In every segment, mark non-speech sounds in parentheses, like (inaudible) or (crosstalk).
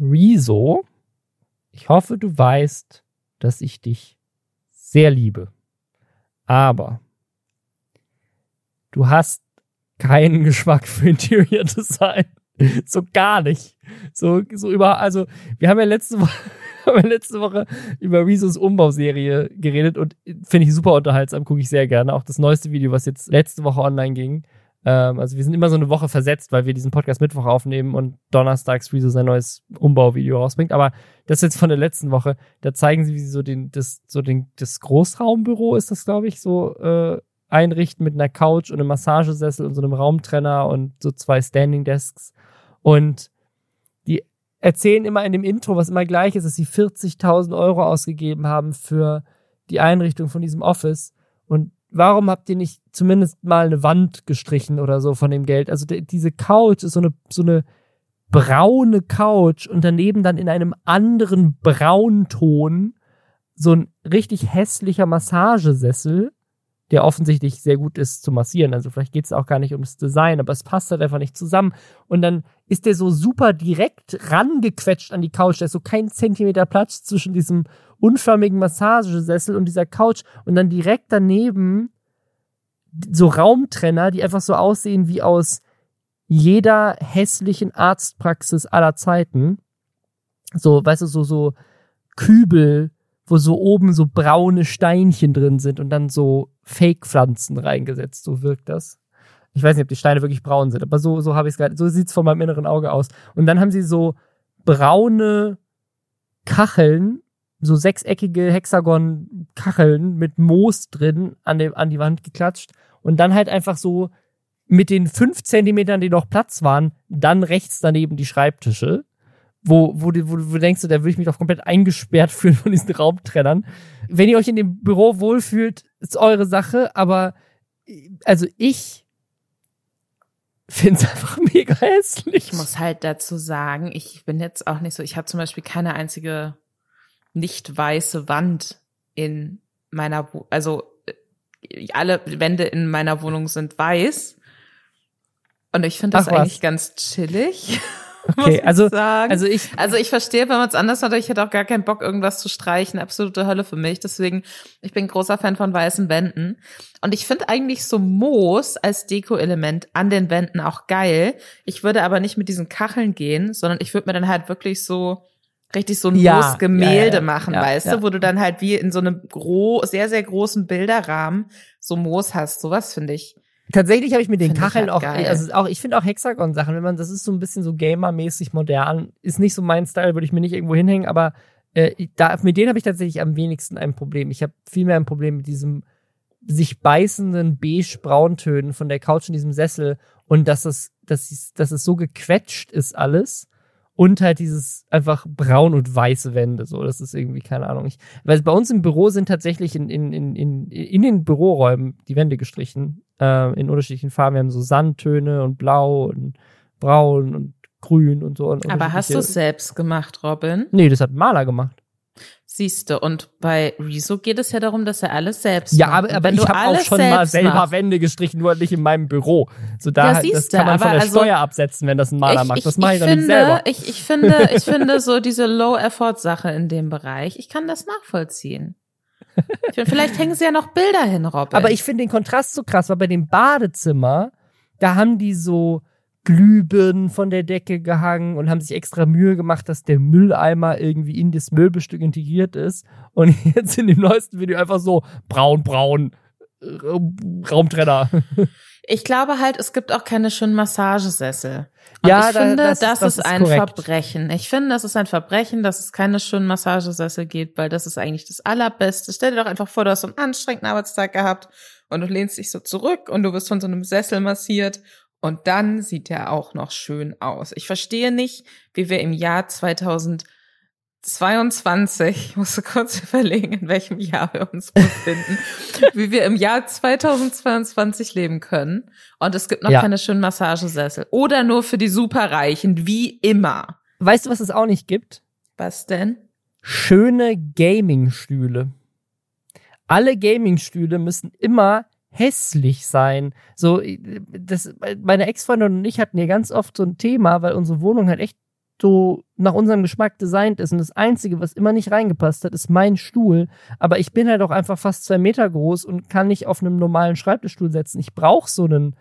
Rezo, ich hoffe, du weißt, dass ich dich sehr liebe. Aber du hast keinen Geschmack für Interior Design. (laughs) So gar nicht. So, so über, also, wir haben ja letzte Woche, (laughs) haben letzte Woche über Rezos Umbauserie geredet und finde ich super unterhaltsam, gucke ich sehr gerne. Auch das neueste Video, was jetzt letzte Woche online ging. Ähm, also wir sind immer so eine Woche versetzt, weil wir diesen Podcast Mittwoch aufnehmen und donnerstags Rezo sein neues Umbauvideo rausbringt. Aber das ist jetzt von der letzten Woche. Da zeigen sie, wie sie so den, das, so den, das Großraumbüro ist das, glaube ich, so äh, einrichten mit einer Couch und einem Massagesessel und so einem Raumtrenner und so zwei Standing Desks. Und die erzählen immer in dem Intro, was immer gleich ist, dass sie 40.000 Euro ausgegeben haben für die Einrichtung von diesem Office. Und warum habt ihr nicht zumindest mal eine Wand gestrichen oder so von dem Geld? Also diese Couch ist so eine, so eine braune Couch und daneben dann in einem anderen Braunton so ein richtig hässlicher Massagesessel der offensichtlich sehr gut ist zu massieren. Also vielleicht geht es auch gar nicht ums Design, aber es passt halt einfach nicht zusammen. Und dann ist der so super direkt rangequetscht an die Couch. Da ist so kein Zentimeter Platz zwischen diesem unförmigen Massagesessel und dieser Couch. Und dann direkt daneben so Raumtrenner, die einfach so aussehen wie aus jeder hässlichen Arztpraxis aller Zeiten. So, weißt du, so, so Kübel, wo so oben so braune Steinchen drin sind und dann so Fake-Pflanzen reingesetzt. So wirkt das. Ich weiß nicht, ob die Steine wirklich braun sind, aber so, so habe ich es gerade, so sieht es von meinem inneren Auge aus. Und dann haben sie so braune Kacheln, so sechseckige Hexagon-Kacheln mit Moos drin an, dem, an die Wand geklatscht und dann halt einfach so mit den fünf Zentimetern, die noch Platz waren, dann rechts daneben die Schreibtische wo, wo, du, wo du denkst, da würde ich mich doch komplett eingesperrt (laughs) fühlen von diesen Raumtrennern. Wenn ihr euch in dem Büro wohlfühlt, ist eure Sache, aber also ich finde es (laughs) einfach mega hässlich. Ich muss halt dazu sagen, ich bin jetzt auch nicht so, ich habe zum Beispiel keine einzige nicht weiße Wand in meiner, also äh, alle Wände in meiner Wohnung sind weiß. Und ich finde das Ach, eigentlich ganz chillig. (laughs) (laughs) Okay, also, also ich. Also ich verstehe, wenn man es anders hat, ich hätte auch gar keinen Bock, irgendwas zu streichen. Absolute Hölle für mich. Deswegen, ich bin großer Fan von weißen Wänden. Und ich finde eigentlich so Moos als Deko-Element an den Wänden auch geil. Ich würde aber nicht mit diesen Kacheln gehen, sondern ich würde mir dann halt wirklich so richtig so ein ja, Moos-Gemälde ja, ja, machen, weißt du, wo du dann halt wie in so einem gro sehr, sehr großen Bilderrahmen so Moos hast. Sowas finde ich Tatsächlich habe ich mit den Kacheln halt auch, geil. also auch, ich finde auch Hexagon-Sachen, wenn man, das ist so ein bisschen so gamermäßig modern, ist nicht so mein Style, würde ich mir nicht irgendwo hinhängen, aber äh, da, mit denen habe ich tatsächlich am wenigsten ein Problem. Ich habe viel mehr ein Problem mit diesem sich beißenden beige-brauntönen von der Couch in diesem Sessel und dass es, dass es, dass es so gequetscht ist alles und halt dieses einfach braun und weiße Wände. So, das ist irgendwie, keine Ahnung. Ich, weil bei uns im Büro sind tatsächlich in, in, in, in, in den Büroräumen die Wände gestrichen, äh, in unterschiedlichen Farben. Wir haben so Sandtöne und Blau und Braun und Grün und so. Und Aber hast du es selbst gemacht, Robin? Nee, das hat Maler gemacht. Siehste, und bei Rezo geht es ja darum, dass er alles selbst ja, macht. Ja, aber, aber ich habe auch schon mal selber macht. Wände gestrichen, nur nicht in meinem Büro. So da, ja, siehste, das kann man von der also, Steuer absetzen, wenn das ein Maler ich, macht. Das mache ich, ich doch nicht selber. Ich, ich finde, ich finde so diese Low-Effort-Sache in dem Bereich, ich kann das nachvollziehen. Find, vielleicht hängen sie ja noch Bilder hin, Robin. Aber ich finde den Kontrast so krass, weil bei dem Badezimmer, da haben die so Glühbirnen von der Decke gehangen und haben sich extra Mühe gemacht, dass der Mülleimer irgendwie in das Möbelstück integriert ist. Und (laughs) jetzt in dem neuesten Video einfach so braun, braun, äh, Raumtrenner. Ich glaube halt, es gibt auch keine schönen Massagesessel. Und ja, ich finde, das, das, das ist, ist ein korrekt. Verbrechen. Ich finde, das ist ein Verbrechen, dass es keine schönen Massagesessel gibt, weil das ist eigentlich das Allerbeste. Stell dir doch einfach vor, du hast so einen anstrengenden Arbeitstag gehabt und du lehnst dich so zurück und du wirst von so einem Sessel massiert und dann sieht er auch noch schön aus. Ich verstehe nicht, wie wir im Jahr 2022, ich musste kurz (laughs) überlegen, in welchem Jahr wir uns befinden, (laughs) wie wir im Jahr 2022 leben können. Und es gibt noch ja. keine schönen Massagesessel. Oder nur für die Superreichen, wie immer. Weißt du, was es auch nicht gibt? Was denn? Schöne Gaming-Stühle. Alle Gaming-Stühle müssen immer hässlich sein. So, das, meine Ex-Freundin und ich hatten ja ganz oft so ein Thema, weil unsere Wohnung halt echt so nach unserem Geschmack designt ist. Und das Einzige, was immer nicht reingepasst hat, ist mein Stuhl. Aber ich bin halt auch einfach fast zwei Meter groß und kann nicht auf einem normalen Schreibtischstuhl setzen. Ich brauche so einen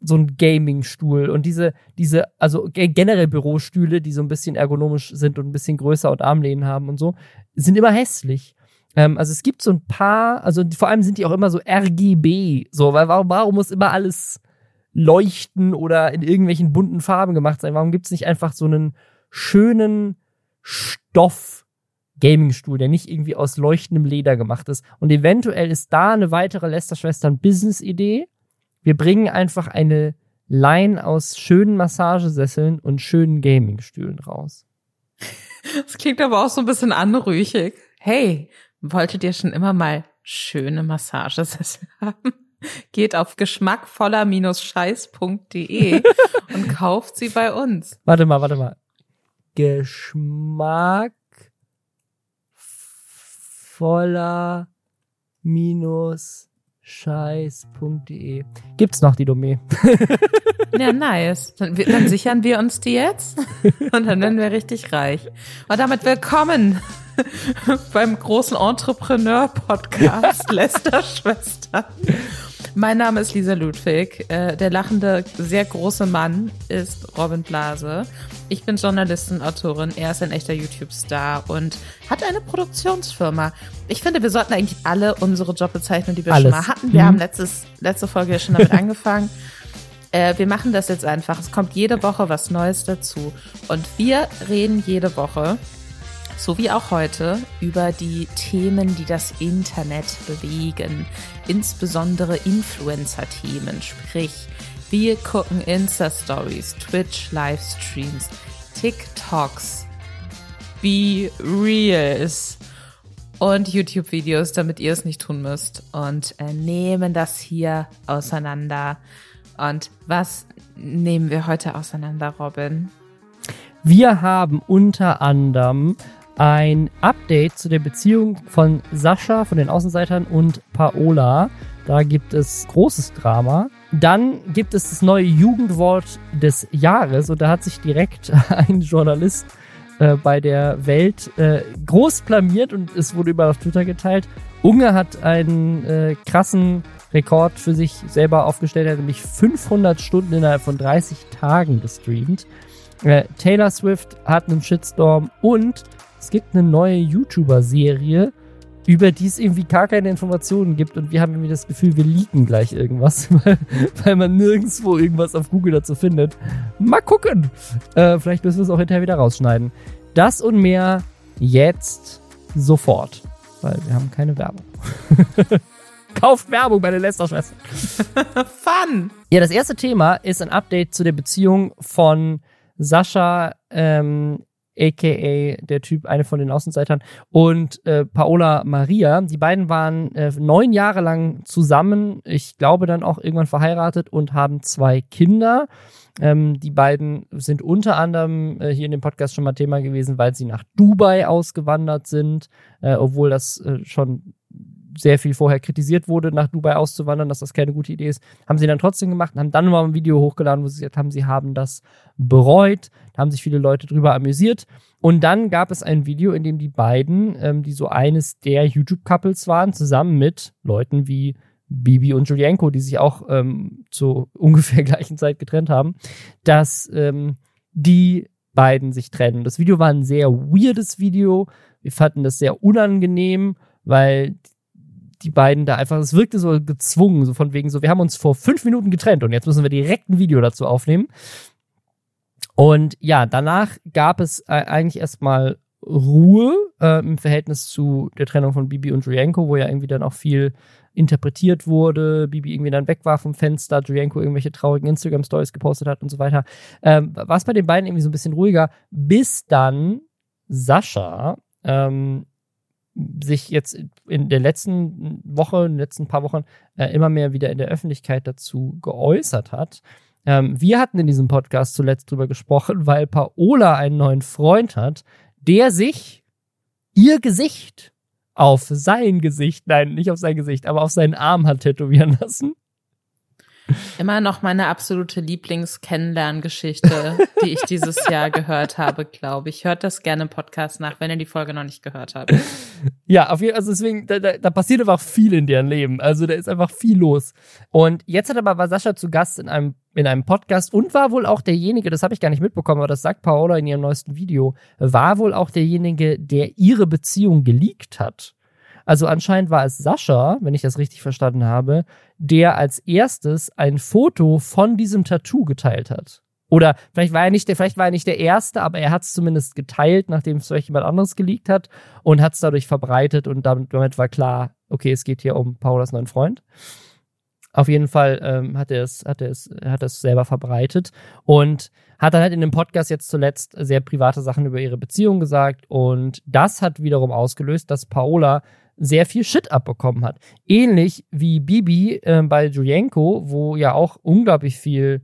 so einen Gaming-Stuhl und diese, diese, also generell Bürostühle, die so ein bisschen ergonomisch sind und ein bisschen größer und Armlehnen haben und so, sind immer hässlich. Ähm, also es gibt so ein paar, also vor allem sind die auch immer so RGB, so, weil warum, warum muss immer alles leuchten oder in irgendwelchen bunten Farben gemacht sein? Warum gibt es nicht einfach so einen schönen Stoff Gaming-Stuhl, der nicht irgendwie aus leuchtendem Leder gemacht ist? Und eventuell ist da eine weitere Lester-Schwestern-Business-Idee. Wir bringen einfach eine Line aus schönen Massagesesseln und schönen Gaming-Stühlen raus. Das klingt aber auch so ein bisschen anrüchig. Hey, wolltet ihr schon immer mal schöne Massagesessel (laughs) haben? Geht auf geschmackvoller-scheiß.de (laughs) und kauft sie bei uns. Warte mal, warte mal. Geschmackvoller minus scheiß.de. Gibt's noch die Domain? (laughs) ja, nice. Dann, dann, sichern wir uns die jetzt und dann werden wir richtig reich. Und damit willkommen (laughs) beim großen Entrepreneur-Podcast (laughs) Lester Schwestern. Mein Name ist Lisa Ludwig. Äh, der lachende, sehr große Mann ist Robin Blase. Ich bin Journalistin, Autorin. Er ist ein echter YouTube-Star und hat eine Produktionsfirma. Ich finde, wir sollten eigentlich alle unsere Jobbezeichnungen, die wir Alles. schon mal hatten. Wir mhm. haben letztes, letzte Folge ja schon damit (laughs) angefangen. Äh, wir machen das jetzt einfach. Es kommt jede Woche was Neues dazu. Und wir reden jede Woche so wie auch heute, über die Themen, die das Internet bewegen, insbesondere Influencer-Themen, sprich, wir gucken Insta-Stories, Twitch-Livestreams, TikToks, Be Reals und YouTube-Videos, damit ihr es nicht tun müsst und äh, nehmen das hier auseinander. Und was nehmen wir heute auseinander, Robin? Wir haben unter anderem ein Update zu der Beziehung von Sascha, von den Außenseitern und Paola. Da gibt es großes Drama. Dann gibt es das neue Jugendwort des Jahres und da hat sich direkt (laughs) ein Journalist äh, bei der Welt äh, groß blamiert und es wurde überall auf Twitter geteilt. Unge hat einen äh, krassen Rekord für sich selber aufgestellt, er hat nämlich 500 Stunden innerhalb von 30 Tagen gestreamt. Äh, Taylor Swift hat einen Shitstorm und es gibt eine neue YouTuber-Serie, über die es irgendwie gar keine Informationen gibt und wir haben irgendwie das Gefühl, wir leaken gleich irgendwas, (laughs) weil, weil man nirgendwo irgendwas auf Google dazu findet. Mal gucken. Äh, vielleicht müssen wir es auch hinterher wieder rausschneiden. Das und mehr jetzt sofort, weil wir haben keine Werbung. (laughs) Kauft Werbung bei den Lester-Schwestern. (laughs) Fun! Ja, das erste Thema ist ein Update zu der Beziehung von Sascha ähm, aka der Typ, eine von den Außenseitern, und äh, Paola Maria. Die beiden waren äh, neun Jahre lang zusammen, ich glaube dann auch irgendwann verheiratet und haben zwei Kinder. Ähm, die beiden sind unter anderem äh, hier in dem Podcast schon mal Thema gewesen, weil sie nach Dubai ausgewandert sind, äh, obwohl das äh, schon sehr viel vorher kritisiert wurde, nach Dubai auszuwandern, dass das keine gute Idee ist, haben sie dann trotzdem gemacht und haben dann mal ein Video hochgeladen, wo sie gesagt haben, sie haben das bereut. Da haben sich viele Leute drüber amüsiert. Und dann gab es ein Video, in dem die beiden, ähm, die so eines der YouTube-Couples waren, zusammen mit Leuten wie Bibi und Julienko, die sich auch ähm, zur (laughs) ungefähr gleichen Zeit getrennt haben, dass ähm, die beiden sich trennen. Das Video war ein sehr weirdes Video. Wir fanden das sehr unangenehm, weil die beiden da einfach, es wirkte so gezwungen, so von wegen so, wir haben uns vor fünf Minuten getrennt und jetzt müssen wir direkt ein Video dazu aufnehmen. Und ja, danach gab es eigentlich erstmal Ruhe äh, im Verhältnis zu der Trennung von Bibi und Julienko, wo ja irgendwie dann auch viel interpretiert wurde, Bibi irgendwie dann weg war vom Fenster, Julienko irgendwelche traurigen Instagram-Stories gepostet hat und so weiter. Ähm, war es bei den beiden irgendwie so ein bisschen ruhiger, bis dann Sascha ähm, sich jetzt in der letzten Woche, in den letzten paar Wochen äh, immer mehr wieder in der Öffentlichkeit dazu geäußert hat. Ähm, wir hatten in diesem Podcast zuletzt drüber gesprochen, weil Paola einen neuen Freund hat, der sich ihr Gesicht auf sein Gesicht, nein, nicht auf sein Gesicht, aber auf seinen Arm hat tätowieren lassen. Immer noch meine absolute Lieblings-Kennenlerngeschichte, die ich dieses Jahr gehört habe, glaube ich. Hört das gerne im Podcast nach, wenn ihr die Folge noch nicht gehört habt. Ja, auf jeden Fall, also deswegen, da, da, da passiert einfach viel in deren Leben. Also da ist einfach viel los. Und jetzt hat aber war Sascha zu Gast in einem in einem Podcast und war wohl auch derjenige, das habe ich gar nicht mitbekommen, aber das sagt Paola in ihrem neuesten Video, war wohl auch derjenige, der ihre Beziehung geleakt hat. Also anscheinend war es Sascha, wenn ich das richtig verstanden habe, der als erstes ein Foto von diesem Tattoo geteilt hat. Oder vielleicht war er nicht der, vielleicht war er nicht der Erste, aber er hat es zumindest geteilt, nachdem es vielleicht jemand anderes geleakt hat und hat es dadurch verbreitet und damit, damit war klar, okay, es geht hier um Paulas neuen Freund. Auf jeden Fall ähm, hat er es, hat er es, hat er es selber verbreitet und hat dann halt in dem Podcast jetzt zuletzt sehr private Sachen über ihre Beziehung gesagt und das hat wiederum ausgelöst, dass Paola sehr viel Shit abbekommen hat. Ähnlich wie Bibi äh, bei Julienko, wo ja auch unglaublich viel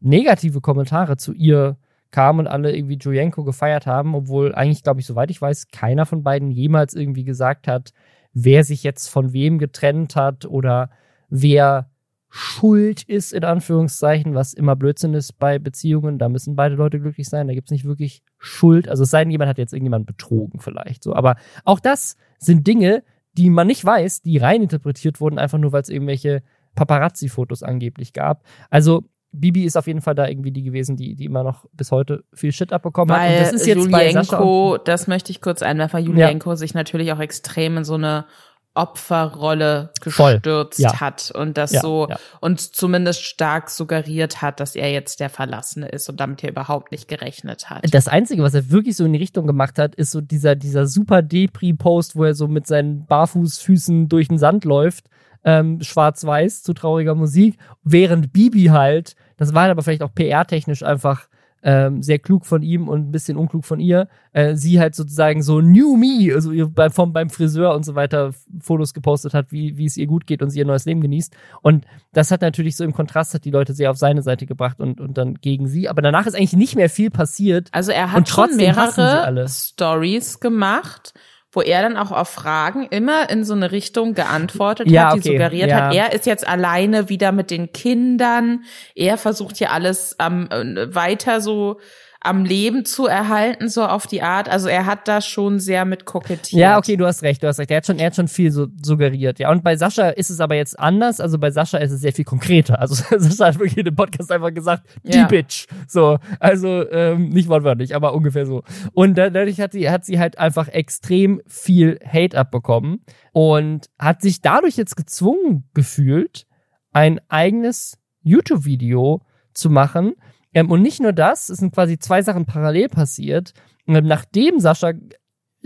negative Kommentare zu ihr kamen und alle irgendwie Julienko gefeiert haben, obwohl eigentlich, glaube ich, soweit ich weiß, keiner von beiden jemals irgendwie gesagt hat, wer sich jetzt von wem getrennt hat oder wer schuld ist, in Anführungszeichen, was immer Blödsinn ist bei Beziehungen. Da müssen beide Leute glücklich sein. Da gibt es nicht wirklich Schuld. Also es sei denn, jemand hat jetzt irgendjemand betrogen vielleicht. So. Aber auch das sind Dinge, die man nicht weiß, die reininterpretiert wurden, einfach nur, weil es irgendwelche Paparazzi-Fotos angeblich gab. Also Bibi ist auf jeden Fall da irgendwie die gewesen, die, die immer noch bis heute viel Shit abbekommen weil hat. Und das ist jetzt Julienko, das möchte ich kurz einwerfen, Julienko ja. sich natürlich auch extrem in so eine Opferrolle gestürzt ja. hat und das ja, so ja. und zumindest stark suggeriert hat, dass er jetzt der Verlassene ist und damit er überhaupt nicht gerechnet hat. Das Einzige, was er wirklich so in die Richtung gemacht hat, ist so dieser, dieser super Depri-Post, wo er so mit seinen Barfußfüßen durch den Sand läuft, ähm, schwarz-weiß zu trauriger Musik, während Bibi halt, das war aber vielleicht auch PR-technisch einfach ähm, sehr klug von ihm und ein bisschen unklug von ihr, äh, sie halt sozusagen so New Me, also ihr beim, vom, beim Friseur und so weiter Fotos gepostet hat, wie, wie es ihr gut geht und sie ihr neues Leben genießt. Und das hat natürlich so im Kontrast hat die Leute sehr auf seine Seite gebracht und, und dann gegen sie. Aber danach ist eigentlich nicht mehr viel passiert. Also er hat schon mehrere Stories gemacht wo er dann auch auf Fragen immer in so eine Richtung geantwortet ja, hat, die okay, suggeriert ja. hat, er ist jetzt alleine wieder mit den Kindern, er versucht hier alles ähm, weiter so am Leben zu erhalten, so auf die Art. Also er hat da schon sehr mit kokettiert. Ja, okay, du hast recht, du hast recht. Er hat schon, er hat schon viel so suggeriert. Ja, und bei Sascha ist es aber jetzt anders. Also bei Sascha ist es sehr viel konkreter. Also (laughs) Sascha hat wirklich in dem Podcast einfach gesagt, die ja. Bitch. So, also ähm, nicht wortwörtlich, aber ungefähr so. Und dadurch hat sie, hat sie halt einfach extrem viel Hate abbekommen und hat sich dadurch jetzt gezwungen gefühlt, ein eigenes YouTube-Video zu machen, ähm, und nicht nur das, es sind quasi zwei Sachen parallel passiert. Ähm, nachdem Sascha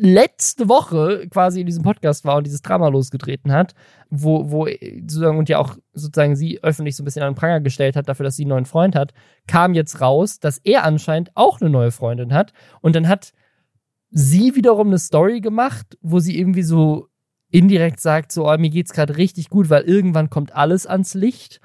letzte Woche quasi in diesem Podcast war und dieses Drama losgetreten hat, wo, wo sozusagen und ja auch sozusagen sie öffentlich so ein bisschen an den Pranger gestellt hat dafür, dass sie einen neuen Freund hat, kam jetzt raus, dass er anscheinend auch eine neue Freundin hat. Und dann hat sie wiederum eine Story gemacht, wo sie irgendwie so indirekt sagt, so, oh, mir geht's gerade richtig gut, weil irgendwann kommt alles ans Licht.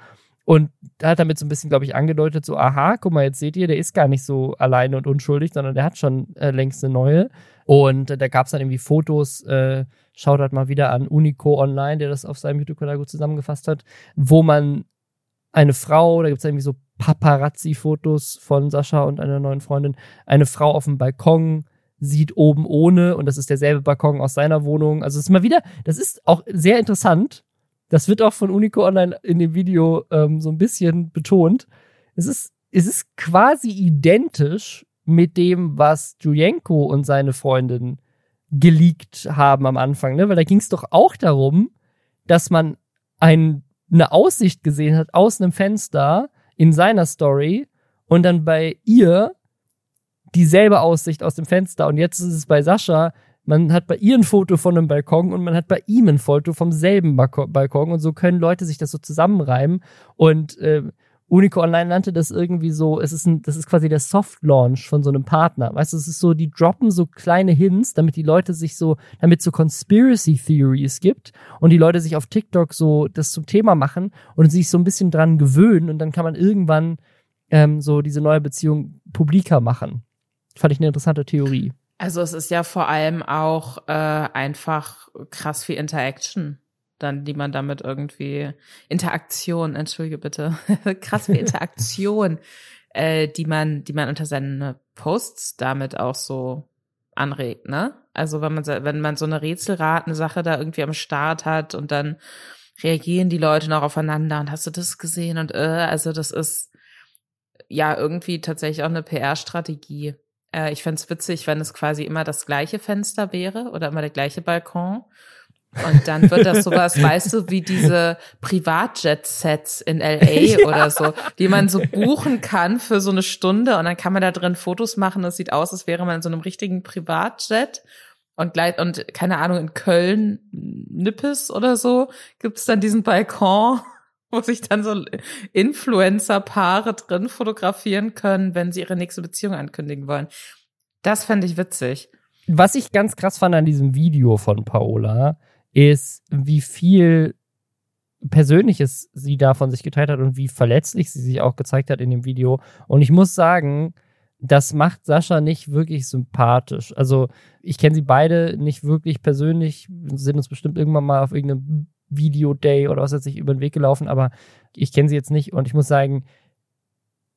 Und hat damit so ein bisschen, glaube ich, angedeutet, so, aha, guck mal, jetzt seht ihr, der ist gar nicht so alleine und unschuldig, sondern der hat schon äh, längst eine neue. Und äh, da gab es dann irgendwie Fotos, äh, schaut halt mal wieder an Unico Online, der das auf seinem YouTube-Kanal gut zusammengefasst hat, wo man eine Frau, da gibt es irgendwie so Paparazzi-Fotos von Sascha und einer neuen Freundin, eine Frau auf dem Balkon sieht oben ohne und das ist derselbe Balkon aus seiner Wohnung. Also es ist mal wieder, das ist auch sehr interessant, das wird auch von Unico Online in dem Video ähm, so ein bisschen betont. Es ist, es ist quasi identisch mit dem, was Julienko und seine Freundin geleakt haben am Anfang, ne? Weil da ging es doch auch darum, dass man ein, eine Aussicht gesehen hat aus einem Fenster in seiner Story und dann bei ihr dieselbe Aussicht aus dem Fenster. Und jetzt ist es bei Sascha man hat bei ihr ein Foto von einem Balkon und man hat bei ihm ein Foto vom selben Balkon und so können Leute sich das so zusammenreimen und äh, Unico Online nannte das irgendwie so, es ist ein, das ist quasi der Soft Launch von so einem Partner. Weißt du, es ist so, die droppen so kleine Hints, damit die Leute sich so, damit so Conspiracy Theories gibt und die Leute sich auf TikTok so das zum Thema machen und sich so ein bisschen dran gewöhnen und dann kann man irgendwann ähm, so diese neue Beziehung publiker machen. Fand ich eine interessante Theorie. Also es ist ja vor allem auch äh, einfach krass viel Interaction. dann, die man damit irgendwie Interaktion, entschuldige bitte, (laughs) krass wie Interaktion, (laughs) äh, die man, die man unter seinen Posts damit auch so anregt, ne? Also wenn man wenn man so eine Rätselraten-Sache da irgendwie am Start hat und dann reagieren die Leute noch aufeinander und hast du das gesehen und äh, also das ist ja irgendwie tatsächlich auch eine PR-Strategie. Äh, ich fände witzig, wenn es quasi immer das gleiche Fenster wäre oder immer der gleiche Balkon und dann wird das (laughs) sowas, weißt du, wie diese Privatjet-Sets in LA (laughs) ja. oder so, die man so buchen kann für so eine Stunde und dann kann man da drin Fotos machen. Es sieht aus, als wäre man in so einem richtigen Privatjet. Und gleich, und keine Ahnung, in Köln, Nippes oder so, gibt's dann diesen Balkon, wo sich dann so Influencer-Paare drin fotografieren können, wenn sie ihre nächste Beziehung ankündigen wollen. Das fände ich witzig. Was ich ganz krass fand an diesem Video von Paola, ist, wie viel Persönliches sie da von sich geteilt hat und wie verletzlich sie sich auch gezeigt hat in dem Video. Und ich muss sagen, das macht Sascha nicht wirklich sympathisch. Also ich kenne sie beide nicht wirklich persönlich, sind uns bestimmt irgendwann mal auf irgendeinem Video-Day oder was weiß ich über den Weg gelaufen, aber ich kenne sie jetzt nicht und ich muss sagen,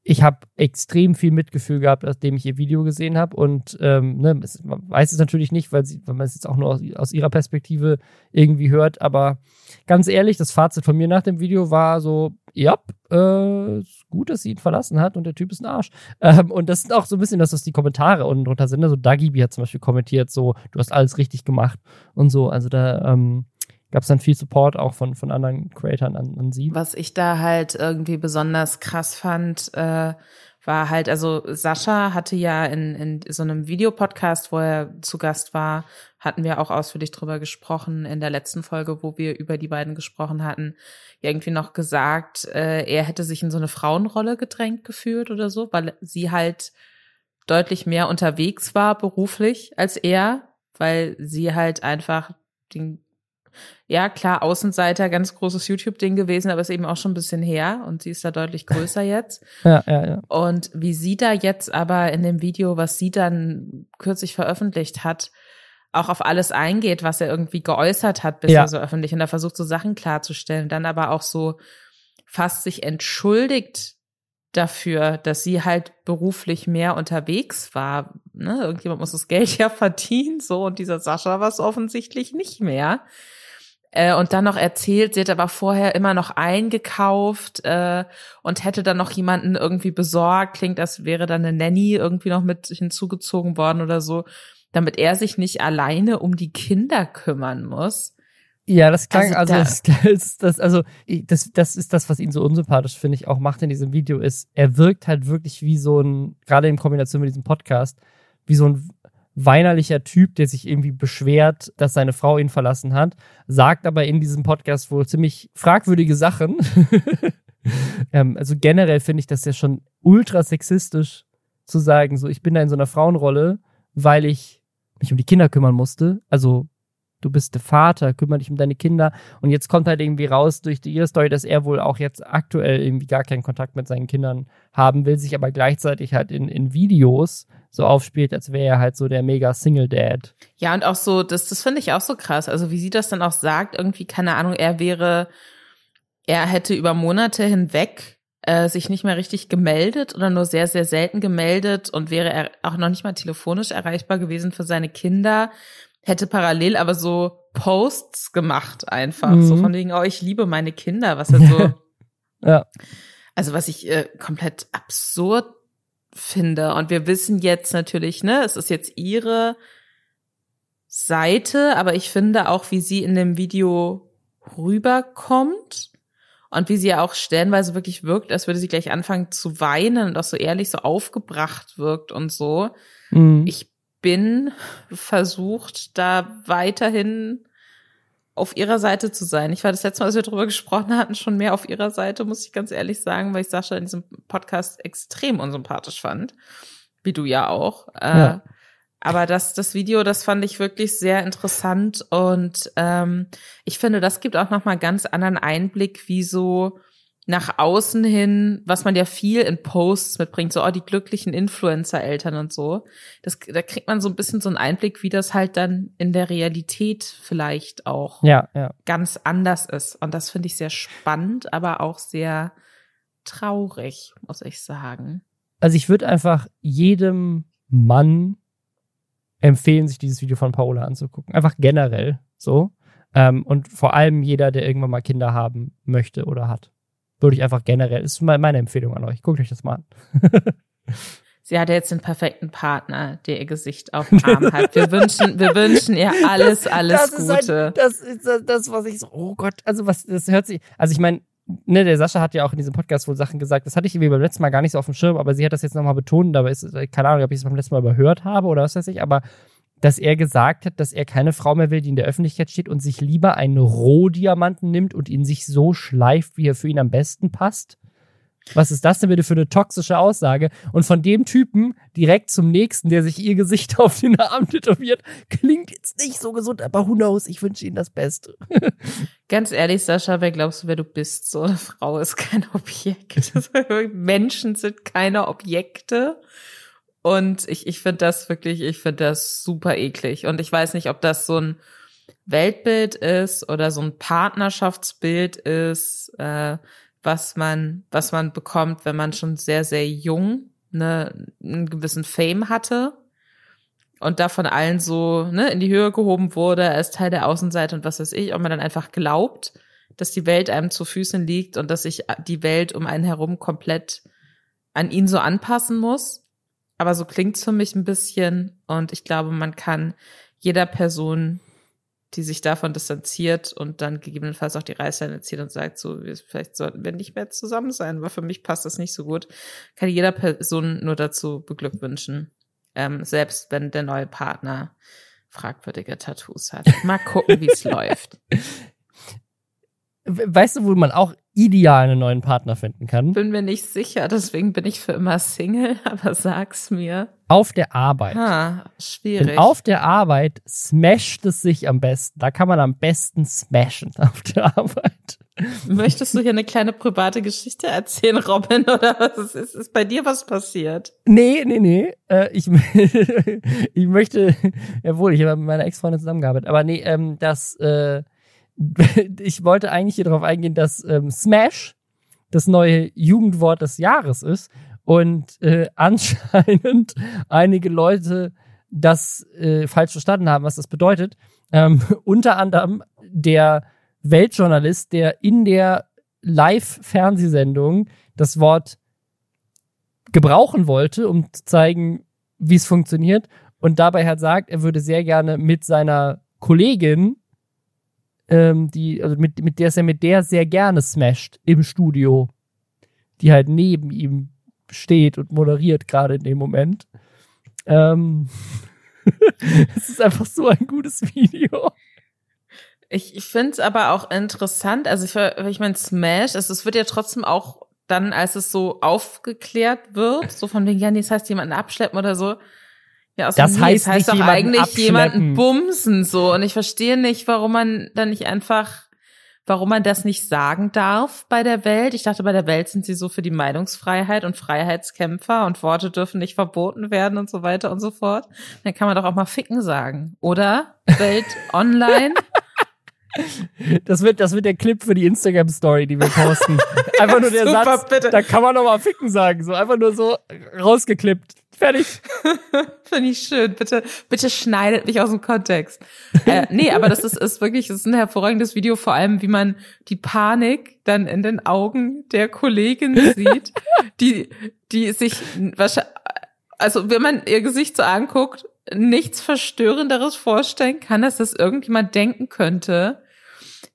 ich habe extrem viel Mitgefühl gehabt, nachdem ich ihr Video gesehen habe. Und ähm, ne, man weiß es natürlich nicht, weil, sie, weil man es jetzt auch nur aus, aus, ihrer Perspektive irgendwie hört. Aber ganz ehrlich, das Fazit von mir nach dem Video war so, ja, äh, gut, dass sie ihn verlassen hat und der Typ ist ein Arsch. (laughs) Ähm, und das sind auch so ein bisschen das, was die Kommentare unten drunter sind. Also Dagibi hat zum Beispiel kommentiert, so, du hast alles richtig gemacht und so. Also da, ähm, gab es dann viel Support auch von, von anderen Creatoren an, an sie. Was ich da halt irgendwie besonders krass fand, äh, war halt, also Sascha hatte ja in, in so einem Videopodcast, wo er zu Gast war, hatten wir auch ausführlich drüber gesprochen in der letzten Folge, wo wir über die beiden gesprochen hatten, irgendwie noch gesagt, äh, er hätte sich in so eine Frauenrolle gedrängt gefühlt oder so, weil sie halt deutlich mehr unterwegs war beruflich als er, weil sie halt einfach den ja, klar, Außenseiter, ganz großes YouTube-Ding gewesen, aber ist eben auch schon ein bisschen her und sie ist da deutlich größer jetzt. (laughs) ja, ja, ja. Und wie sie da jetzt aber in dem Video, was sie dann kürzlich veröffentlicht hat, auch auf alles eingeht, was er irgendwie geäußert hat bisher ja. so öffentlich und da versucht so Sachen klarzustellen, dann aber auch so fast sich entschuldigt dafür, dass sie halt beruflich mehr unterwegs war. Ne? Irgendjemand muss das Geld (laughs) ja verdienen, so und dieser Sascha war es offensichtlich nicht mehr. Äh, und dann noch erzählt, sie hätte aber vorher immer noch eingekauft äh, und hätte dann noch jemanden irgendwie besorgt. Klingt, als wäre dann eine Nanny irgendwie noch mit hinzugezogen worden oder so, damit er sich nicht alleine um die Kinder kümmern muss. Ja, das klang, also, also da, das, (laughs) das, also das, das ist das, was ihn so unsympathisch, finde ich, auch macht in diesem Video, ist, er wirkt halt wirklich wie so ein, gerade in Kombination mit diesem Podcast, wie so ein weinerlicher Typ, der sich irgendwie beschwert, dass seine Frau ihn verlassen hat, sagt aber in diesem Podcast wohl ziemlich fragwürdige Sachen. (laughs) ähm, also generell finde ich das ja schon ultra sexistisch zu sagen, so ich bin da in so einer Frauenrolle, weil ich mich um die Kinder kümmern musste. Also du bist der Vater, kümmere dich um deine Kinder. Und jetzt kommt halt irgendwie raus durch die ihre Story, dass er wohl auch jetzt aktuell irgendwie gar keinen Kontakt mit seinen Kindern haben will, sich aber gleichzeitig halt in, in Videos so aufspielt, als wäre er halt so der mega Single Dad. Ja, und auch so, das, das finde ich auch so krass. Also wie sie das dann auch sagt, irgendwie, keine Ahnung, er wäre, er hätte über Monate hinweg äh, sich nicht mehr richtig gemeldet oder nur sehr, sehr selten gemeldet und wäre er auch noch nicht mal telefonisch erreichbar gewesen für seine Kinder hätte parallel aber so Posts gemacht einfach, mhm. so von wegen, oh, ich liebe meine Kinder, was halt so, (laughs) ja. also was ich äh, komplett absurd finde. Und wir wissen jetzt natürlich, ne, es ist jetzt ihre Seite, aber ich finde auch, wie sie in dem Video rüberkommt und wie sie ja auch stellenweise wirklich wirkt, als würde sie gleich anfangen zu weinen und auch so ehrlich so aufgebracht wirkt und so. Mhm. Ich bin versucht, da weiterhin auf ihrer Seite zu sein. Ich war das letzte Mal, als wir darüber gesprochen hatten, schon mehr auf ihrer Seite, muss ich ganz ehrlich sagen, weil ich Sascha in diesem Podcast extrem unsympathisch fand. Wie du ja auch. Äh, ja. Äh, aber das, das Video, das fand ich wirklich sehr interessant und ähm, ich finde, das gibt auch nochmal ganz anderen Einblick, wie so nach außen hin, was man ja viel in Posts mitbringt, so oh, die glücklichen Influencer-Eltern und so. Das, da kriegt man so ein bisschen so einen Einblick, wie das halt dann in der Realität vielleicht auch ja, ja. ganz anders ist. Und das finde ich sehr spannend, aber auch sehr traurig, muss ich sagen. Also ich würde einfach jedem Mann empfehlen, sich dieses Video von Paola anzugucken. Einfach generell so. Ähm, und vor allem jeder, der irgendwann mal Kinder haben möchte oder hat. Würde ich einfach generell, ist meine Empfehlung an euch. Guckt euch das mal an. (laughs) Sie hat jetzt den perfekten Partner, der ihr Gesicht auf dem Arm hat. Wir wünschen, wir wünschen ihr alles, das, alles das Gute. Ein, das ist das, was ich so, oh Gott, also was, das hört sich, also ich meine, ne, der Sascha hat ja auch in diesem Podcast wohl Sachen gesagt, das hatte ich irgendwie beim letzten Mal gar nicht so auf dem Schirm, aber sie hat das jetzt nochmal betont, dabei ist, keine Ahnung, ob ich es beim letzten Mal überhört habe oder was weiß ich, aber dass er gesagt hat, dass er keine Frau mehr will, die in der Öffentlichkeit steht und sich lieber einen Rohdiamanten nimmt und ihn sich so schleift, wie er für ihn am besten passt. Was ist das denn bitte für eine toxische Aussage? Und von dem Typen direkt zum nächsten, der sich ihr Gesicht (laughs) auf den Arm tätowiert, klingt jetzt nicht so gesund, aber who knows, ich wünsche Ihnen das Beste. (laughs) Ganz ehrlich, Sascha, wer glaubst du, wer du bist? So eine Frau ist kein Objekt. (laughs) Menschen sind keine Objekte. Und ich, ich finde das wirklich, ich finde das super eklig. Und ich weiß nicht, ob das so ein Weltbild ist oder so ein Partnerschaftsbild ist, äh, was man, was man bekommt, wenn man schon sehr, sehr jung ne, einen gewissen Fame hatte und da von allen so ne, in die Höhe gehoben wurde als Teil der Außenseite und was weiß ich, ob man dann einfach glaubt, dass die Welt einem zu Füßen liegt und dass sich die Welt um einen herum komplett an ihn so anpassen muss. Aber so klingt's für mich ein bisschen. Und ich glaube, man kann jeder Person, die sich davon distanziert und dann gegebenenfalls auch die Reißleine zieht und sagt, so, vielleicht sollten wir nicht mehr zusammen sein, weil für mich passt das nicht so gut, kann jeder Person nur dazu beglückwünschen. Ähm, selbst wenn der neue Partner fragwürdige Tattoos hat. Mal gucken, wie es (laughs) läuft. Weißt du, wo man auch ideal einen neuen Partner finden kann? Bin mir nicht sicher, deswegen bin ich für immer Single, (laughs) aber sag's mir. Auf der Arbeit. Ah, schwierig. Denn auf der Arbeit smasht es sich am besten. Da kann man am besten smashen (laughs) auf der Arbeit. Möchtest du hier eine kleine private Geschichte erzählen, Robin, (laughs) oder was ist, ist bei dir was passiert? Nee, nee, nee. Äh, ich, ich möchte, jawohl, ich habe mit meiner Ex-Freundin zusammengearbeitet, aber nee, ähm, das, äh, (laughs) ich wollte eigentlich hier darauf eingehen, dass ähm, Smash das neue Jugendwort des Jahres ist und äh, (laughs) anscheinend einige Leute das äh, falsch verstanden haben, was das bedeutet. Ähm, (laughs) unter anderem der Weltjournalist, der in der Live-Fernsehsendung das Wort gebrauchen wollte, um zu zeigen, wie es funktioniert und dabei hat sagt, er würde sehr gerne mit seiner Kollegin ähm, die, also mit, mit der ist er mit der sehr gerne smasht im Studio, die halt neben ihm steht und moderiert gerade in dem Moment. Ähm, (laughs) es ist einfach so ein gutes Video. Ich, ich finde es aber auch interessant, also ich, ich meine, Smash, also es wird ja trotzdem auch dann, als es so aufgeklärt wird, so von wegen, ja, nee, das heißt jemanden abschleppen oder so, ja, also das nee, heißt, das heißt doch eigentlich abschleppen. jemanden bumsen so. Und ich verstehe nicht, warum man dann nicht einfach, warum man das nicht sagen darf bei der Welt. Ich dachte, bei der Welt sind sie so für die Meinungsfreiheit und Freiheitskämpfer und Worte dürfen nicht verboten werden und so weiter und so fort. Dann kann man doch auch mal ficken sagen, oder? Welt (laughs) online. Das wird, das wird der Clip für die Instagram-Story, die wir posten. (laughs) Einfach nur der Super, Satz, bitte. da kann man noch mal ficken sagen. So einfach nur so rausgeklippt. Fertig. (laughs) Finde ich schön. Bitte, bitte schneidet mich aus dem Kontext. Äh, nee, aber das ist, ist wirklich, das ist ein hervorragendes Video, vor allem, wie man die Panik dann in den Augen der Kollegin sieht, (laughs) die, die sich wahrscheinlich, also wenn man ihr Gesicht so anguckt, nichts Verstörenderes vorstellen kann, dass das irgendjemand denken könnte.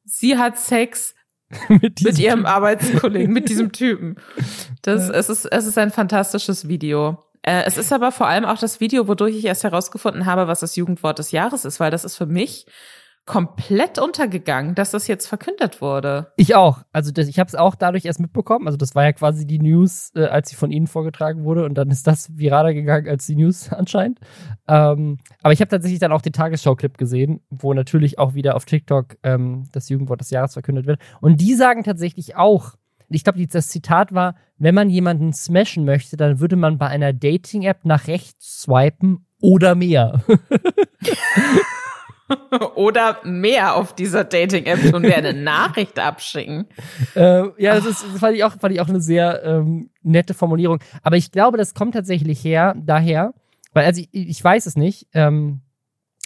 Sie hat Sex (laughs) mit, mit, ihrem. Arbeitskollegen, mit diesem Typen. Das, es ist, es ist ein fantastisches Video. Äh, es ist aber vor allem auch das Video, wodurch ich erst herausgefunden habe, was das Jugendwort des Jahres ist, weil das ist für mich komplett untergegangen, dass das jetzt verkündet wurde. Ich auch. Also das, ich habe es auch dadurch erst mitbekommen. Also das war ja quasi die News, äh, als sie von Ihnen vorgetragen wurde und dann ist das viraler gegangen als die News (laughs) anscheinend. Ähm, aber ich habe tatsächlich dann auch den Tagesschau-Clip gesehen, wo natürlich auch wieder auf TikTok ähm, das Jugendwort des Jahres verkündet wird. Und die sagen tatsächlich auch, ich glaube, das Zitat war, wenn man jemanden smashen möchte, dann würde man bei einer Dating-App nach rechts swipen oder mehr. (laughs) oder mehr auf dieser Dating-App tun, wir eine (laughs) Nachricht abschicken. Äh, ja, das, ist, das fand, ich auch, fand ich auch eine sehr ähm, nette Formulierung. Aber ich glaube, das kommt tatsächlich her, daher, weil, also ich, ich weiß es nicht, ähm,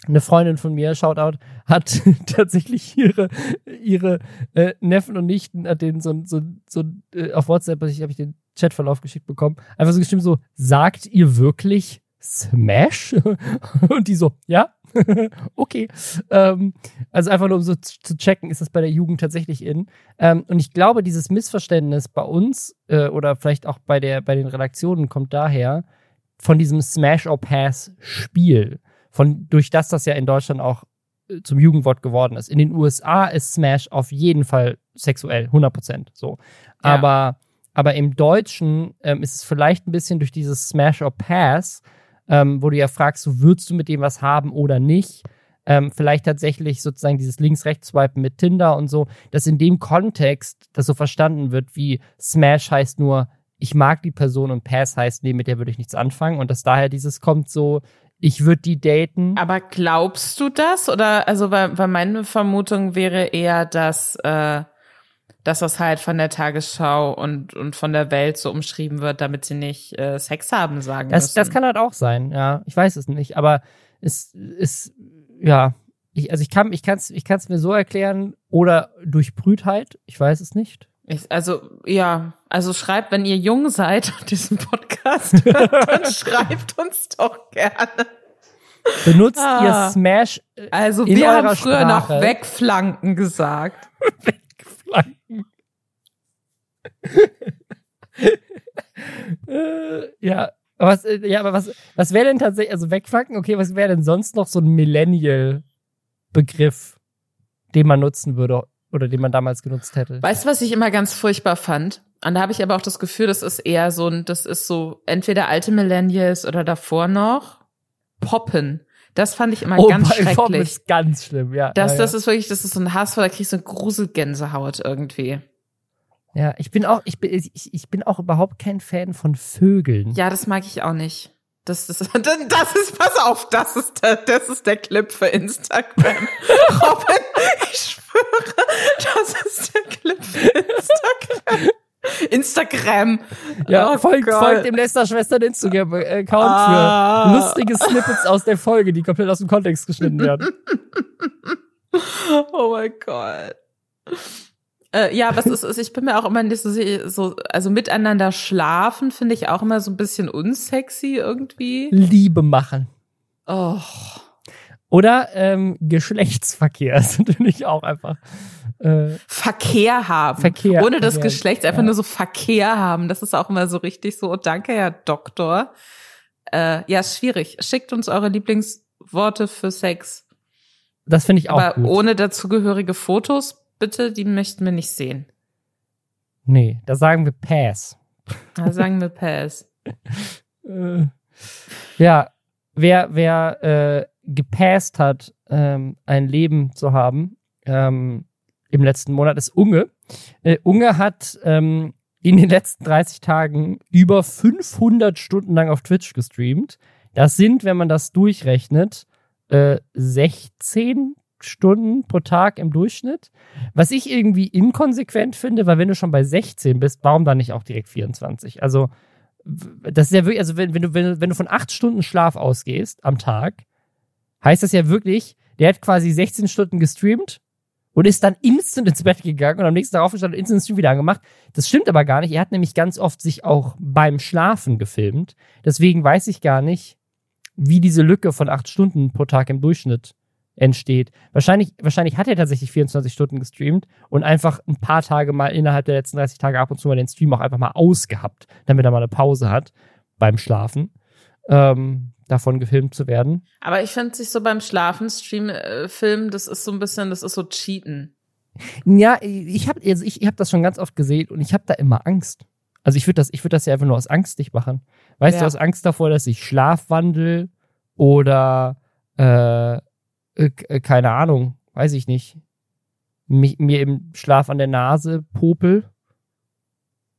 eine Freundin von mir, Shoutout, hat (laughs) tatsächlich ihre, ihre äh, Neffen und Nichten, hat denen so, so, so äh, auf WhatsApp, also ich habe ich den Chatverlauf geschickt bekommen, einfach so gestimmt so, sagt ihr wirklich Smash? (laughs) und die so, ja, (laughs) okay. Ähm, also einfach nur um so zu checken, ist das bei der Jugend tatsächlich in. Ähm, und ich glaube, dieses Missverständnis bei uns äh, oder vielleicht auch bei, der, bei den Redaktionen kommt daher von diesem Smash or Pass Spiel von, durch das das ja in Deutschland auch äh, zum Jugendwort geworden ist. In den USA ist Smash auf jeden Fall sexuell, 100 Prozent, so. Ja. Aber, aber im Deutschen ähm, ist es vielleicht ein bisschen durch dieses Smash or Pass, ähm, wo du ja fragst, so, würdest du mit dem was haben oder nicht? Ähm, vielleicht tatsächlich sozusagen dieses Links-Rechts-Swipen mit Tinder und so, dass in dem Kontext das so verstanden wird, wie Smash heißt nur, ich mag die Person und Pass heißt, nee, mit der würde ich nichts anfangen und dass daher dieses kommt so, ich würde die daten. Aber glaubst du das? Oder also weil, weil meine Vermutung wäre eher, dass, äh, das halt von der Tagesschau und, und von der Welt so umschrieben wird, damit sie nicht äh, Sex haben sagen das, müssen. Das kann halt auch sein, ja. Ich weiß es nicht. Aber es ist, ja, ich, also ich kann ich kann's, ich kann's mir so erklären oder durch Brütheit, ich weiß es nicht. Ich, also, ja, also schreibt, wenn ihr jung seid und diesen Podcast (laughs) hört, dann (laughs) schreibt uns doch gerne. Benutzt ah, ihr Smash? Also wir haben früher Sprache. noch Wegflanken gesagt. (laughs) Wegflanken. äh, ja, was, äh, ja, aber was, was wäre denn tatsächlich, also Wegflanken, okay, was wäre denn sonst noch so ein Millennial-Begriff, den man nutzen würde oder den man damals genutzt hätte. Weißt du, was ich immer ganz furchtbar fand? Und da habe ich aber auch das Gefühl, das ist eher so ein, das ist so entweder alte Millennials oder davor noch. Poppen. Das fand ich immer oh, ganz schrecklich. Poppen ist ganz schlimm, ja. Das, ja, das ist wirklich, das ist so ein Hass, da kriegst du eine Gruselgänsehaut irgendwie. Ja, ich bin auch, ich bin, ich, ich bin auch überhaupt kein Fan von Vögeln. Ja, das mag ich auch nicht. Das ist, (laughs) das ist, pass auf, das ist der, das ist der Clip für Instagram. (laughs) Robin, ich schwöre, das ist der Clip für Instagram. Instagram. Ja, oh folgt, folgt dem Lester-Schwestern Instagram-Account ah. für lustige Snippets aus der Folge, die komplett aus dem Kontext geschnitten werden. (laughs) oh mein Gott. Äh, ja, was ist, ist, ich bin mir auch immer nicht so, so also miteinander schlafen finde ich auch immer so ein bisschen unsexy irgendwie. Liebe machen. Oh. Oder ähm, Geschlechtsverkehr (laughs) ist natürlich auch einfach. Äh, Verkehr haben. Verkehr. Ohne das Geschlecht, einfach ja. nur so Verkehr haben. Das ist auch immer so richtig so, oh, danke, Herr Doktor. Äh, ja, schwierig. Schickt uns eure Lieblingsworte für Sex. Das finde ich auch Aber gut. ohne dazugehörige Fotos bitte, die möchten wir nicht sehen. Nee, da sagen wir Pass. Da sagen wir Pass. äh, (laughs) ja, wer, wer äh, gepasst hat, ähm, ein Leben zu haben, ähm, im letzten Monat ist Unge. Äh, Unge hat ähm, in den letzten 30 Tagen über 500 Stunden lang auf Twitch gestreamt. Das sind, wenn man das durchrechnet, äh, 16 Stunden pro Tag im Durchschnitt. Was ich irgendwie inkonsequent finde, weil wenn du schon bei 16 bist, warum dann nicht auch direkt 24? Also, das ist ja wirklich, also wenn, wenn, du, wenn, wenn du von acht Stunden Schlaf ausgehst am Tag, heißt das ja wirklich, der hat quasi 16 Stunden gestreamt und ist dann instant ins Bett gegangen und am nächsten Tag aufgestanden und instant den Stream wieder angemacht. Das stimmt aber gar nicht. Er hat nämlich ganz oft sich auch beim Schlafen gefilmt. Deswegen weiß ich gar nicht, wie diese Lücke von acht Stunden pro Tag im Durchschnitt entsteht. Wahrscheinlich, wahrscheinlich hat er tatsächlich 24 Stunden gestreamt und einfach ein paar Tage mal innerhalb der letzten 30 Tage ab und zu mal den Stream auch einfach mal ausgehabt, damit er mal eine Pause hat beim Schlafen. Ähm, davon gefilmt zu werden. Aber ich finde sich so beim Schlafen Stream äh, Film, das ist so ein bisschen, das ist so cheaten. Ja, ich habe also ich, ich hab das schon ganz oft gesehen und ich habe da immer Angst. Also ich würde das ich würde das ja einfach nur aus Angst nicht machen. Weißt ja. du, aus Angst davor, dass ich Schlafwandel oder äh, äh, keine Ahnung, weiß ich nicht, mich, mir im Schlaf an der Nase popel.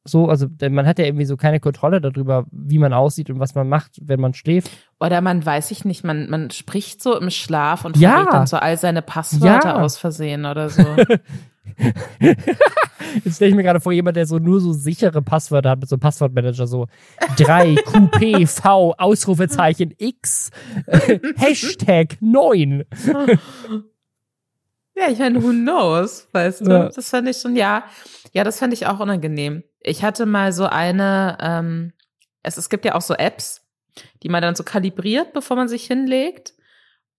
So, also denn man hat ja irgendwie so keine Kontrolle darüber, wie man aussieht und was man macht, wenn man schläft. Oder man weiß ich nicht, man, man spricht so im Schlaf und Ja. verrät dann so all seine Passwörter Ja. aus Versehen oder so. (laughs) (laughs) Jetzt stelle ich mir gerade vor, jemand, der so nur so sichere Passwörter hat mit so einem Passwortmanager, so 3 QPV, Ausrufezeichen X, (laughs) Hashtag 9. Ja, ich meine, who knows, weißt du? Ja. Das fand ich schon, ja. Ja, das fand ich auch unangenehm. Ich hatte mal so eine, ähm, es, es gibt ja auch so Apps, die man dann so kalibriert, bevor man sich hinlegt.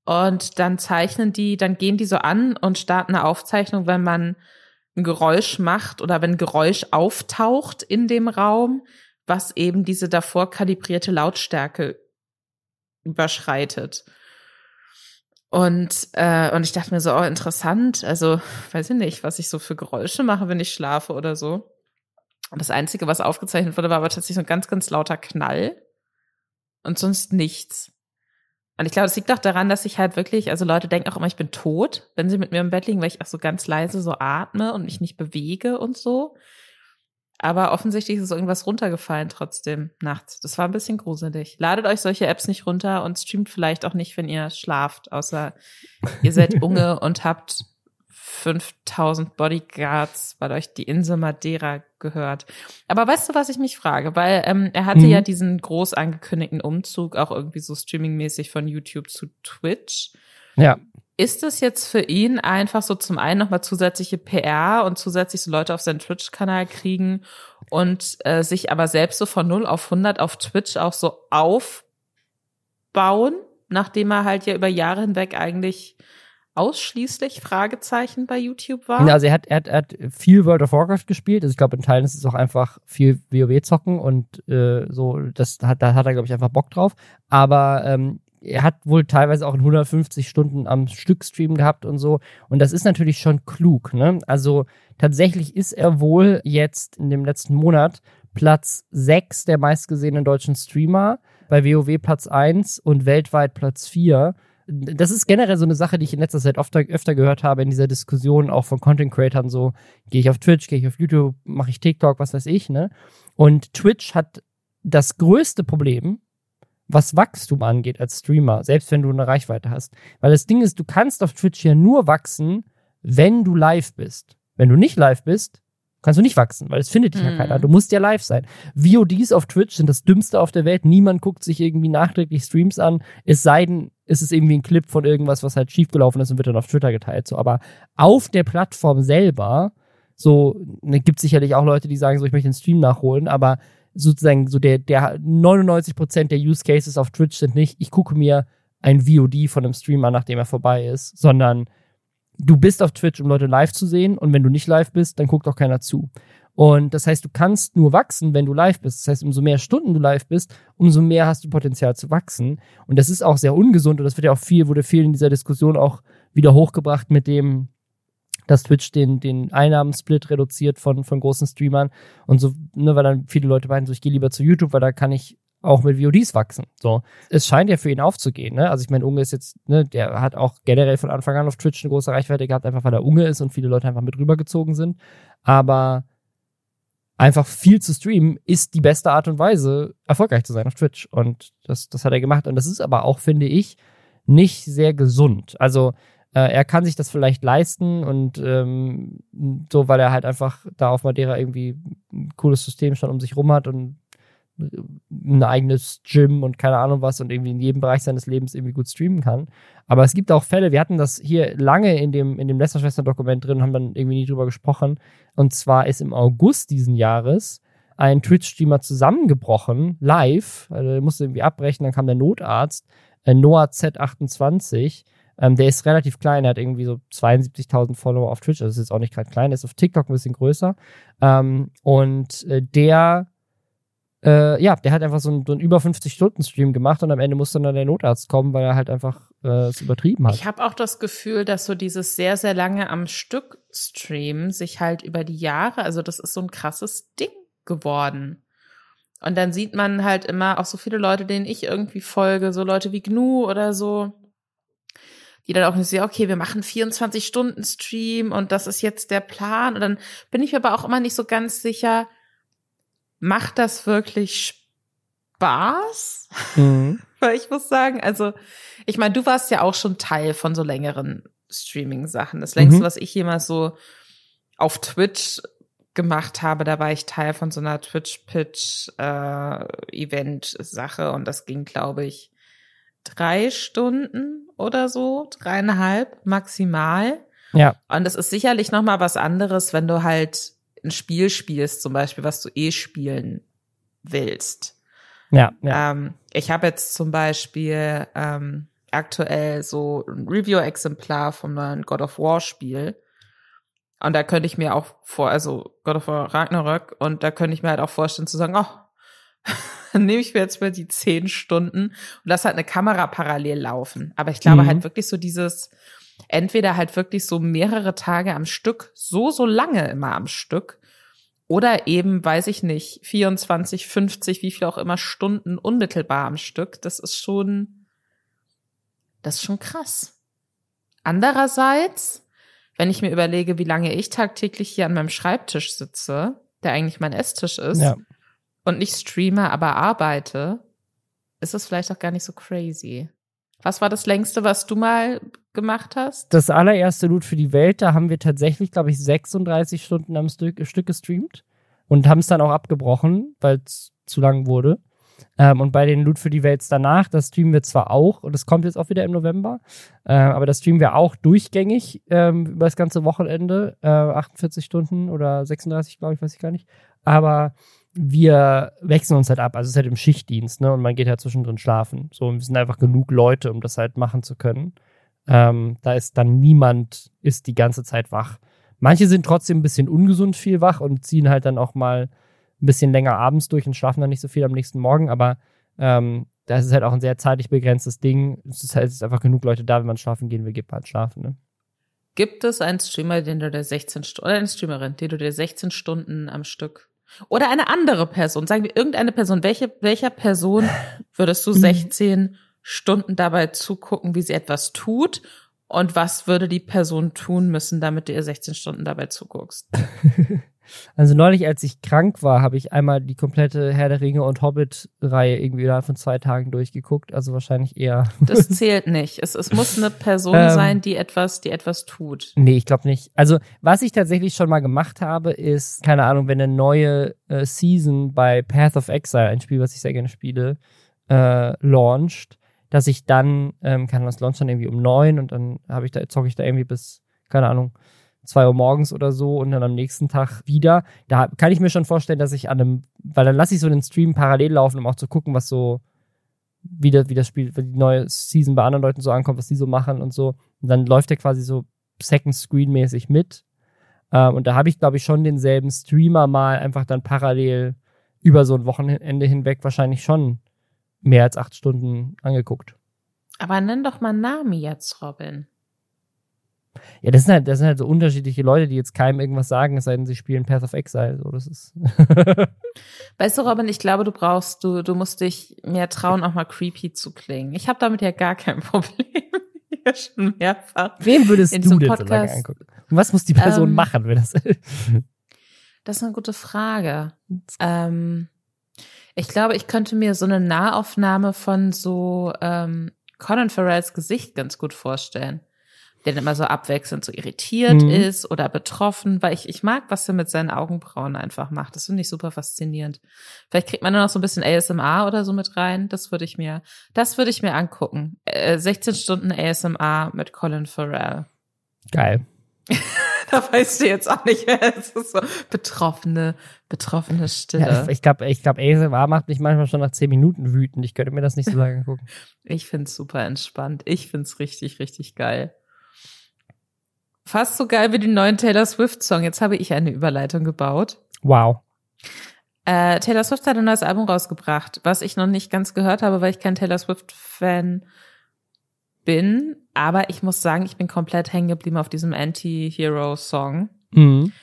Und dann zeichnen die, dann gehen die so an und starten eine Aufzeichnung, wenn man ein Geräusch macht oder wenn Geräusch auftaucht in dem Raum, was eben diese davor kalibrierte Lautstärke überschreitet. Und, äh, und ich dachte mir so, oh, interessant. Also, weiß ich nicht, was ich so für Geräusche mache, wenn ich schlafe oder so. Und das Einzige, was aufgezeichnet wurde, war aber tatsächlich so ein ganz, ganz lauter Knall. Und sonst nichts. Und ich glaube, es liegt auch daran, dass ich halt wirklich, also Leute denken auch immer, ich bin tot, wenn sie mit mir im Bett liegen, weil ich auch so ganz leise so atme und mich nicht bewege und so. Aber offensichtlich ist irgendwas runtergefallen trotzdem nachts. Das war ein bisschen gruselig. Ladet euch solche Apps nicht runter und streamt vielleicht auch nicht, wenn ihr schlaft, außer ihr seid (laughs) Unge und habt 5000 Bodyguards, weil euch die Insel Madeira gehört. Aber weißt du, was ich mich frage? Weil ähm, er hatte Mhm. ja diesen groß angekündigten Umzug auch irgendwie so streamingmäßig von YouTube zu Twitch. Ja. Ist es jetzt für ihn einfach so zum einen nochmal zusätzliche PR und zusätzlich so Leute auf seinen Twitch-Kanal kriegen und äh, sich aber selbst so von 0 auf 100 auf Twitch auch so aufbauen, nachdem er halt ja über Jahre hinweg eigentlich ausschließlich Fragezeichen bei YouTube war? Also er hat, er, hat, er hat viel World of Warcraft gespielt. Also ich glaube, in Teilen ist es auch einfach viel WoW zocken und äh, so, das hat, da hat er, glaube ich, einfach Bock drauf. Aber ähm, er hat wohl teilweise auch in 150 Stunden am Stück Stream gehabt und so. Und das ist natürlich schon klug, ne? Also tatsächlich ist er wohl jetzt in dem letzten Monat Platz 6 der meistgesehenen deutschen Streamer, bei WoW Platz 1 und weltweit Platz 4 das ist generell so eine Sache, die ich in letzter Zeit öfter, öfter gehört habe in dieser Diskussion, auch von Content Creatern, so, gehe ich auf Twitch, gehe ich auf YouTube, mache ich TikTok, was weiß ich, ne? Und Twitch hat das größte Problem, was Wachstum angeht als Streamer, selbst wenn du eine Reichweite hast. Weil das Ding ist, du kannst auf Twitch ja nur wachsen, wenn du live bist. Wenn du nicht live bist, kannst du nicht wachsen, weil es findet dich ja Mhm. keiner. Du musst ja live sein. VODs auf Twitch sind das Dümmste auf der Welt. Niemand guckt sich irgendwie nachträglich Streams an. Es sei denn, ist es irgendwie ein Clip von irgendwas, was halt schiefgelaufen ist und wird dann auf Twitter geteilt. So, aber auf der Plattform selber, so, ne, gibt sicherlich auch Leute, die sagen, so, ich möchte den Stream nachholen, aber sozusagen so der, der 99% der Use Cases auf Twitch sind nicht, ich gucke mir ein VOD von einem Stream an, nachdem er vorbei ist, sondern du bist auf Twitch, um Leute live zu sehen und wenn du nicht live bist, dann guckt auch keiner zu. Und das heißt, du kannst nur wachsen, wenn du live bist. Das heißt, umso mehr Stunden du live bist, umso mehr hast du Potenzial zu wachsen. Und das ist auch sehr ungesund und das wird ja auch viel, wurde viel in dieser Diskussion auch wieder hochgebracht mit dem, dass Twitch den, den Einnahmensplit reduziert von, von großen Streamern und so, ne, weil dann viele Leute meinen, so ich gehe lieber zu YouTube, weil da kann ich auch mit VODs wachsen. So, es scheint ja für ihn aufzugehen. Ne? Also ich meine, Unge ist jetzt, ne, der hat auch generell von Anfang an auf Twitch eine große Reichweite gehabt, einfach weil er Unge ist und viele Leute einfach mit rübergezogen sind. Aber einfach viel zu streamen ist die beste Art und Weise, erfolgreich zu sein auf Twitch. Und das, das hat er gemacht. Und das ist aber auch, finde ich, nicht sehr gesund. Also äh, er kann sich das vielleicht leisten und ähm, so, weil er halt einfach da auf Madeira irgendwie ein cooles System schon um sich rum hat und ein eigenes Gym und keine Ahnung was und irgendwie in jedem Bereich seines Lebens irgendwie gut streamen kann. Aber es gibt auch Fälle, wir hatten das hier lange in dem, in dem Lester-Schwestern-Dokument drin, haben dann irgendwie nie drüber gesprochen. Und zwar ist im August diesen Jahres ein Twitch-Streamer zusammengebrochen, live, also er musste irgendwie abbrechen, dann kam der Notarzt, äh, Noah Z28, ähm, der ist relativ klein, er hat irgendwie so 72.000 Follower auf Twitch, also ist jetzt auch nicht gerade klein, der ist auf TikTok ein bisschen größer. Ähm, und äh, der äh, ja, der hat einfach so einen, so einen über 50-Stunden-Stream gemacht und am Ende musste dann der Notarzt kommen, weil er halt einfach äh, es übertrieben hat. Ich habe auch das Gefühl, dass so dieses sehr, sehr lange am Stück Stream sich halt über die Jahre, also das ist so ein krasses Ding geworden. Und dann sieht man halt immer auch so viele Leute, denen ich irgendwie folge, so Leute wie Gnu oder so, die dann auch nicht sehen, okay, wir machen 24 Stunden Stream und das ist jetzt der Plan. Und dann bin ich mir aber auch immer nicht so ganz sicher, macht das wirklich Spaß? Mhm. (laughs) Weil ich muss sagen, also, ich meine, du warst ja auch schon Teil von so längeren Streaming-Sachen. Das längste, mhm. was ich jemals so auf Twitch gemacht habe, da war ich Teil von so einer Twitch-Pitch-Event-Sache äh, und das ging, glaube ich, drei Stunden oder so, dreieinhalb maximal. Ja. Und es ist sicherlich noch mal was anderes, wenn du halt ein Spiel spielst, zum Beispiel, was du eh spielen willst. Ja. ja. Ähm, ich habe jetzt zum Beispiel ähm, aktuell so ein Review-Exemplar vom neuen God of War Spiel. Und da könnte ich mir auch vor, also God of War Ragnarök, und da könnte ich mir halt auch vorstellen zu sagen, oh, (laughs) dann nehme ich mir jetzt mal die zehn Stunden und lass halt eine Kamera parallel laufen. Aber ich glaube mhm. halt wirklich so dieses, entweder halt wirklich so mehrere Tage am Stück, so, so lange immer am Stück, oder eben, weiß ich nicht, 24, 50, wie viel auch immer Stunden unmittelbar am Stück. Das ist schon, das ist schon krass. Andererseits, wenn ich mir überlege, wie lange ich tagtäglich hier an meinem Schreibtisch sitze, der eigentlich mein Esstisch ist, ja. und nicht streame, aber arbeite, ist es vielleicht auch gar nicht so crazy. Was war das längste, was du mal gemacht hast? Das allererste Loot für die Welt, da haben wir tatsächlich, glaube ich, 36 Stunden am Stück, Stück gestreamt und haben es dann auch abgebrochen, weil es zu lang wurde. Ähm, und bei den Loot für die Welt danach, das streamen wir zwar auch, und das kommt jetzt auch wieder im November, äh, aber das streamen wir auch durchgängig ähm, über das ganze Wochenende, äh, 48 Stunden oder 36, glaube ich, weiß ich gar nicht. Aber wir wechseln uns halt ab. Also es ist halt im Schichtdienst, ne? Und man geht halt zwischendrin schlafen. So, und wir sind einfach genug Leute, um das halt machen zu können. Ähm, da ist dann niemand, ist die ganze Zeit wach. Manche sind trotzdem ein bisschen ungesund viel wach und ziehen halt dann auch mal ein bisschen länger abends durch und schlafen dann nicht so viel am nächsten Morgen, aber ähm, das ist halt auch ein sehr zeitlich begrenztes Ding. Es ist halt es ist einfach genug Leute da, wenn man schlafen gehen will, gibt halt schlafen, ne? Gibt es einen Streamer, den du dir 16 Stunden, oder eine Streamerin, die du dir 16 Stunden am Stück oder eine andere Person, sagen wir irgendeine Person. Welche, welcher Person würdest du 16 mhm. Stunden dabei zugucken, wie sie etwas tut? Und was würde die Person tun müssen, damit du ihr 16 Stunden dabei zuguckst? (laughs) Also neulich, als ich krank war, habe ich einmal die komplette Herr der Ringe und Hobbit-Reihe irgendwie innerhalb von zwei Tagen durchgeguckt. Also wahrscheinlich eher. (laughs) Das (laughs) zählt nicht. Es, es muss eine Person ähm, sein, die etwas, die etwas tut. Nee, ich glaube nicht. Also was ich tatsächlich schon mal gemacht habe, ist, keine Ahnung, wenn eine neue äh, Season bei Path of Exile, ein Spiel, was ich sehr gerne spiele, äh, launcht, dass ich dann, ähm, kann das launcht dann irgendwie um neun und dann habe ich da, zocke ich da irgendwie bis, keine Ahnung, zwei Uhr morgens oder so und dann am nächsten Tag wieder. Da kann ich mir schon vorstellen, dass ich an einem, weil dann lasse ich so den Stream parallel laufen, um auch zu gucken, was so, wie das, wie das Spiel, wie die neue Season bei anderen Leuten so ankommt, was die so machen und so. Und dann läuft der quasi so Second Screen mäßig mit. Ähm, und da habe ich, glaube ich, schon denselben Streamer mal einfach dann parallel über so ein Wochenende hinweg wahrscheinlich schon mehr als acht Stunden angeguckt. Aber nenn doch mal Nami jetzt, Robin. Ja, das sind halt, das sind halt so unterschiedliche Leute, die jetzt keinem irgendwas sagen, es sei denn, sie spielen Path of Exile. So, das ist. (laughs) weißt du, Robin, ich glaube, du brauchst, du, du musst dich mehr trauen, auch mal creepy zu klingen. Ich habe damit ja gar kein (laughs) Problem. ja, schon mehrfach. Wem würdest du denn Podcast, so lange angucken? Und was muss die Person ähm, machen, wenn das. (laughs) das ist eine gute Frage. Ähm, ich glaube, ich könnte mir so eine Nahaufnahme von so ähm, Conan Farrells Gesicht ganz gut vorstellen der dann immer so abwechselnd so irritiert mhm. ist oder betroffen, weil ich, ich mag, was er mit seinen Augenbrauen einfach macht. Das finde ich super faszinierend. Vielleicht kriegt man da noch so ein bisschen ASMR oder so mit rein. Das würde ich mir, das würde ich mir angucken. Äh, 16 Stunden ASMR mit Colin Farrell. Geil. (laughs) da weißt du jetzt auch nicht mehr. Es ist so betroffene, betroffene Stille. Ja, ich glaube, ich glaube, ASMR macht mich manchmal schon nach 10 Minuten wütend. Ich könnte mir das nicht so lange gucken. ich find's super entspannt. Ich find's richtig, richtig geil. Fast so geil wie den neuen Taylor Swift-Song. Jetzt habe ich eine Überleitung gebaut. Wow. Äh, Taylor Swift hat ein neues Album rausgebracht, was ich noch nicht ganz gehört habe, weil ich kein Taylor Swift-Fan bin. Aber ich muss sagen, ich bin komplett hängen geblieben auf diesem Anti-Hero-Song. Mhm.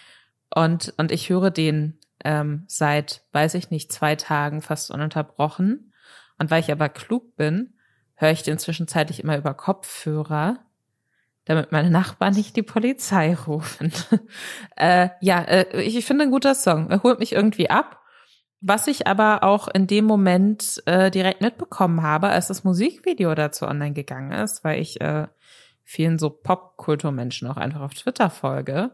Und, und ich höre den ähm, seit, weiß ich nicht, zwei Tagen fast ununterbrochen. Und weil ich aber klug bin, höre ich den zwischenzeitlich immer über Kopfhörer damit meine Nachbarn nicht die Polizei rufen. (laughs) äh, ja, äh, ich, finde ein guter Song. Er holt mich irgendwie ab. Was ich aber auch in dem Moment äh, direkt mitbekommen habe, als das Musikvideo dazu online gegangen ist, weil ich äh, vielen so Popkulturmenschen auch einfach auf Twitter folge,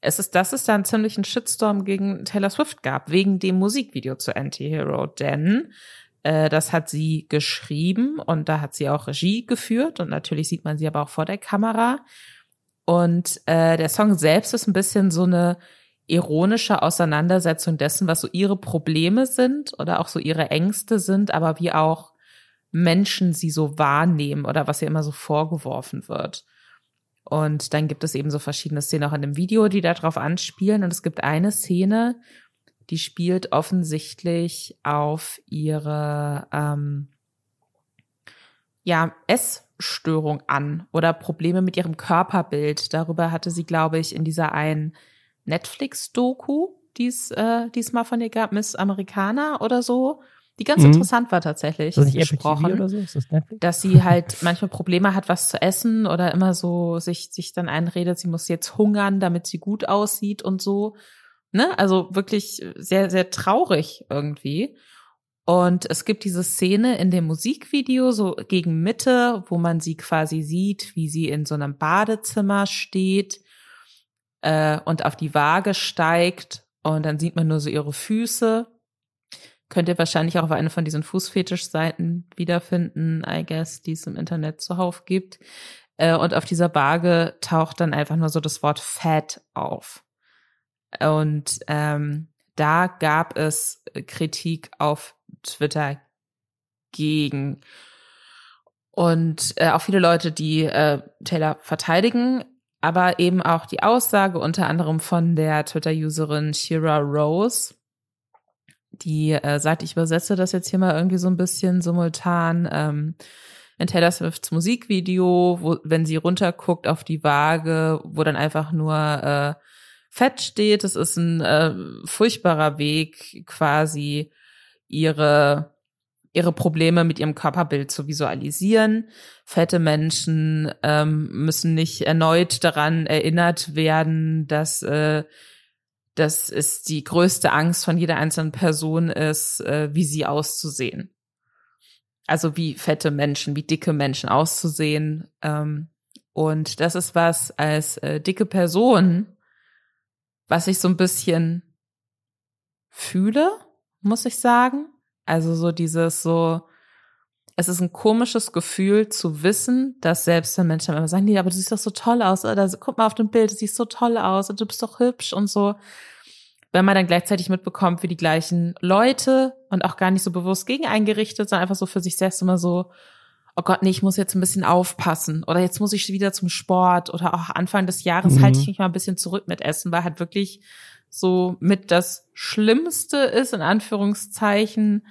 es ist, dass es da einen ziemlichen Shitstorm gegen Taylor Swift gab, wegen dem Musikvideo zu Anti-Hero. Denn äh, das hat sie geschrieben und da hat sie auch Regie geführt und natürlich sieht man sie aber auch vor der Kamera. Und äh, der Song selbst ist ein bisschen so eine ironische Auseinandersetzung dessen, was so ihre Probleme sind oder auch so ihre Ängste sind, aber wie auch Menschen sie so wahrnehmen oder was ihr immer so vorgeworfen wird. Und dann gibt es eben so verschiedene Szenen auch in dem Video, die darauf anspielen. Und es gibt eine Szene, die spielt offensichtlich auf ihre ähm, ja, Essstörung an oder Probleme mit ihrem Körperbild. Darüber hatte sie, glaube ich, in dieser einen Netflix-Doku, die es äh, diesmal von ihr gab, Miss Americana oder so, die ganz mhm. interessant war tatsächlich. Das gesprochen, oder so? Ist das Netflix? Dass sie halt (laughs) manchmal Probleme hat, was zu essen oder immer so sich, sich dann einredet, sie muss jetzt hungern, damit sie gut aussieht und so. Ne? Also wirklich sehr, sehr traurig irgendwie. Und es gibt diese Szene in dem Musikvideo, so gegen Mitte, wo man sie quasi sieht, wie sie in so einem Badezimmer steht äh, und auf die Waage steigt. Und dann sieht man nur so ihre Füße Könnt ihr wahrscheinlich auch auf eine von diesen Fußfetisch-Seiten wiederfinden, I guess, die es im Internet zuhauf gibt. Äh, und auf dieser Waage taucht dann einfach nur so das Wort Fat auf. Und ähm, da gab es Kritik auf Twitter gegen. Und äh, auch viele Leute, die äh, Taylor verteidigen, aber eben auch die Aussage unter anderem von der Twitter-Userin Shira Rose, die äh, sagt, ich übersetze das jetzt hier mal irgendwie so ein bisschen simultan. Ähm, in Taylor Swifts Musikvideo, wo, wenn sie runterguckt auf die Waage, wo dann einfach nur äh, Fett steht. Das ist ein äh, furchtbarer Weg, quasi ihre ihre Probleme mit ihrem Körperbild zu visualisieren. Fette Menschen ähm, müssen nicht erneut daran erinnert werden, dass äh, dass es die größte Angst von jeder einzelnen Person ist, äh, wie sie auszusehen. Also wie fette Menschen, wie dicke Menschen auszusehen. Ähm, und das ist was als äh, dicke Person, was ich so ein bisschen fühle, muss ich sagen. Also so dieses so, es ist ein komisches Gefühl zu wissen, dass selbst wenn Menschen immer sagen, nee, aber du siehst doch so toll aus, oder guck mal auf dem Bild, du siehst so toll aus, und du bist doch hübsch und so. Wenn man dann gleichzeitig mitbekommt, wie die gleichen Leute und auch gar nicht so bewusst gegen eingerichtet, sondern einfach so für sich selbst immer so, oh Gott, nee, ich muss jetzt ein bisschen aufpassen oder jetzt muss ich wieder zum Sport oder auch Anfang des Jahres mhm. halte ich mich mal ein bisschen zurück mit Essen, weil halt wirklich so mit das Schlimmste ist, in Anführungszeichen,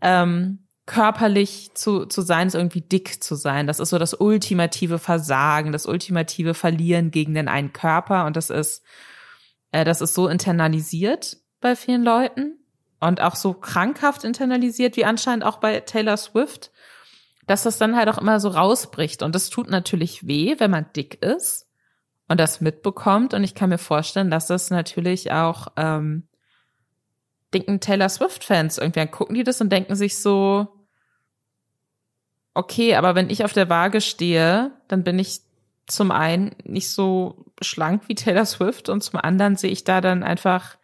ähm, körperlich zu, zu sein, ist irgendwie dick zu sein. Das ist so das ultimative Versagen, das ultimative Verlieren gegen den einen Körper. Und das ist, äh, das ist so internalisiert bei vielen Leuten und auch so krankhaft internalisiert, wie anscheinend auch bei Taylor Swift, dass das dann halt auch immer so rausbricht. Und das tut natürlich weh, wenn man dick ist und das mitbekommt. Und ich kann mir vorstellen, dass das natürlich auch ähm, denken Taylor Swift-Fans irgendwann gucken die das und denken sich so, okay, aber wenn ich auf der Waage stehe, dann bin ich zum einen nicht so schlank wie Taylor Swift und zum anderen sehe ich da dann einfach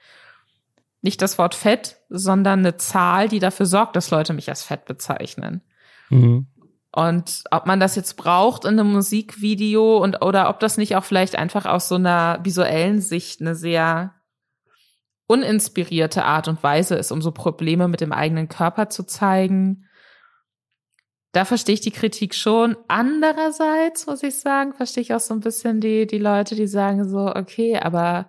nicht das Wort Fett, sondern eine Zahl, die dafür sorgt, dass Leute mich als Fett bezeichnen. Mhm. Und ob man das jetzt braucht in einem Musikvideo und oder ob das nicht auch vielleicht einfach aus so einer visuellen Sicht eine sehr uninspirierte Art und Weise ist, um so Probleme mit dem eigenen Körper zu zeigen. Da verstehe ich die Kritik schon. Andererseits muss ich sagen, verstehe ich auch so ein bisschen die, die Leute, die sagen so, okay, aber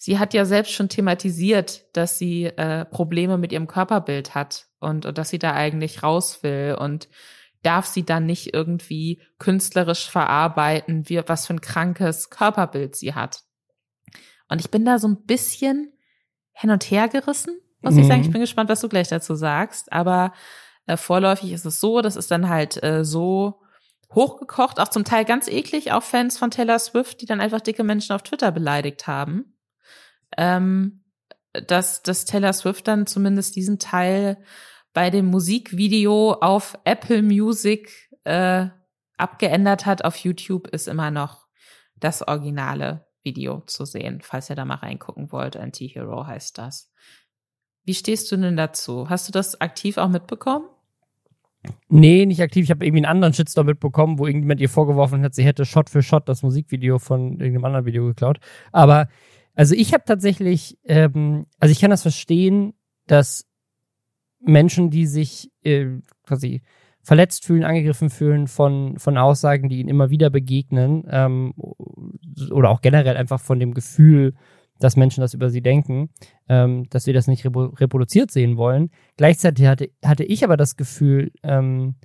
sie hat ja selbst schon thematisiert, dass sie äh, Probleme mit ihrem Körperbild hat und, und dass sie da eigentlich raus will und darf sie dann nicht irgendwie künstlerisch verarbeiten, wie, was für ein krankes Körperbild sie hat. Und ich bin da so ein bisschen hin und her gerissen, muss mhm. ich sagen. Ich bin gespannt, was du gleich dazu sagst. Aber äh, vorläufig ist es so, das ist dann halt äh, so hochgekocht, auch zum Teil ganz eklig, auch Fans von Taylor Swift, die dann einfach dicke Menschen auf Twitter beleidigt haben. Ähm, dass, dass Taylor Swift dann zumindest diesen Teil bei dem Musikvideo auf Apple Music äh, abgeändert hat. Auf YouTube ist immer noch das originale Video zu sehen, falls ihr da mal reingucken wollt. Anti-Hero heißt das. Wie stehst du denn dazu? Hast du das aktiv auch mitbekommen? Nee, nicht aktiv. Ich habe irgendwie einen anderen Shitstorm mitbekommen, wo irgendjemand ihr vorgeworfen hat, sie hätte Shot für Shot das Musikvideo von irgendeinem anderen Video geklaut. Aber also ich habe tatsächlich, ähm, also ich kann das verstehen, dass Menschen, die sich äh, quasi verletzt fühlen, angegriffen fühlen von, von Aussagen, die ihnen immer wieder begegnen, ähm, oder auch generell einfach von dem Gefühl, dass Menschen das über sie denken, ähm, dass wir das nicht reproduziert sehen wollen. Gleichzeitig hatte, hatte ich aber das Gefühl, ähm,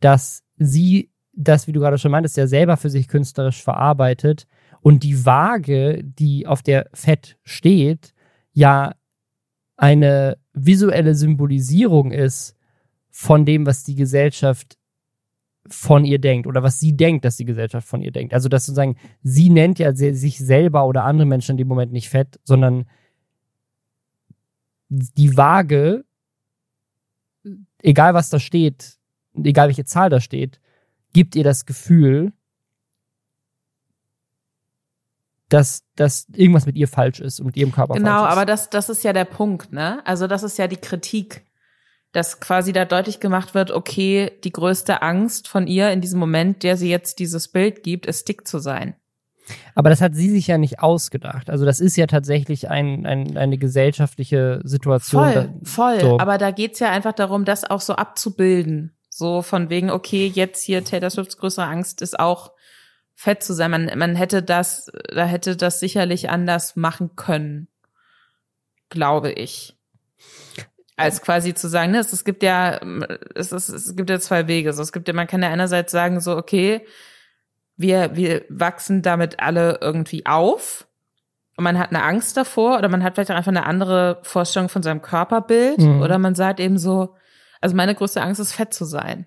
dass sie das, wie du gerade schon meintest, ja selber für sich künstlerisch verarbeitet und die Waage, die auf der Fett steht, ja eine visuelle Symbolisierung ist von dem, was die Gesellschaft von ihr denkt oder was sie denkt, dass die Gesellschaft von ihr denkt. Also, dass sozusagen sie nennt ja sich selber oder andere Menschen in dem Moment nicht fett, sondern die Waage, egal was da steht, egal welche Zahl da steht, gibt ihr das Gefühl, dass, dass irgendwas mit ihr falsch ist und mit ihrem Körper genau, falsch ist. Genau, aber das, das ist ja der Punkt, ne? Also das ist ja die Kritik dass quasi da deutlich gemacht wird, okay, die größte Angst von ihr in diesem Moment, der sie jetzt dieses Bild gibt, ist dick zu sein. Aber das hat sie sich ja nicht ausgedacht. Also das ist ja tatsächlich ein, ein, eine gesellschaftliche Situation. Voll, voll. So. Aber da geht's ja einfach darum, das auch so abzubilden. So von wegen, okay, jetzt hier Taylor Swifts größere Angst ist auch fett zu sein. Man, man hätte das, da hätte das sicherlich anders machen können. Glaube ich als quasi zu sagen, ne, es, es gibt ja, es, es, es gibt ja zwei Wege. So, es gibt ja, man kann ja einerseits sagen, so, okay, wir, wir wachsen damit alle irgendwie auf und man hat eine Angst davor oder man hat vielleicht auch einfach eine andere Vorstellung von seinem Körperbild mhm. oder man sagt eben so, also meine größte Angst ist fett zu sein.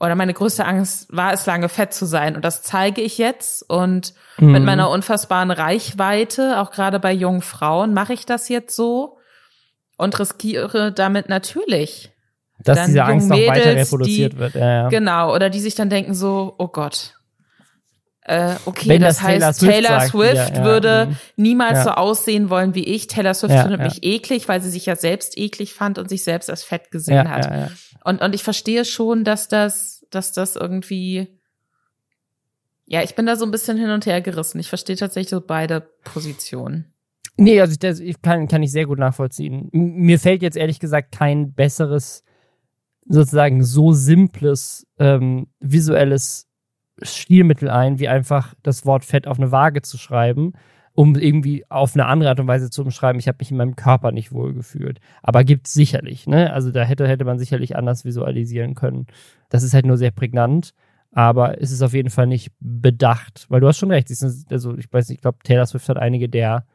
Oder meine größte Angst war es lange fett zu sein und das zeige ich jetzt und mhm. mit meiner unfassbaren Reichweite, auch gerade bei jungen Frauen, mache ich das jetzt so und riskiere damit natürlich. Dass dann diese Angst noch weiter reproduziert die, wird. Ja, ja. Genau, oder die sich dann denken so, oh Gott. Äh, okay, Wenn das, das heißt, Taylor Swift, Taylor Swift ja, würde mhm. niemals so aussehen wollen wie ich. Taylor Swift findet mich eklig, weil sie sich ja selbst eklig fand und sich selbst als fett gesehen hat. Und, und ich verstehe schon, dass das, dass das irgendwie, ja, ich bin da so ein bisschen hin und her gerissen. Ich verstehe tatsächlich so beide Positionen. Nee, also das kann, kann ich sehr gut nachvollziehen. Mir fällt jetzt ehrlich gesagt kein besseres, sozusagen so simples ähm, visuelles Stilmittel ein, wie einfach das Wort Fett auf eine Waage zu schreiben, um irgendwie auf eine andere Art und Weise zu umschreiben, ich habe mich in meinem Körper nicht wohl gefühlt. Aber gibt's sicherlich, ne? Also da hätte, hätte man sicherlich anders visualisieren können. Das ist halt nur sehr prägnant aber es ist auf jeden Fall nicht bedacht, weil du hast schon recht. Also ich weiß nicht, ich glaube, Taylor Swift hat einige der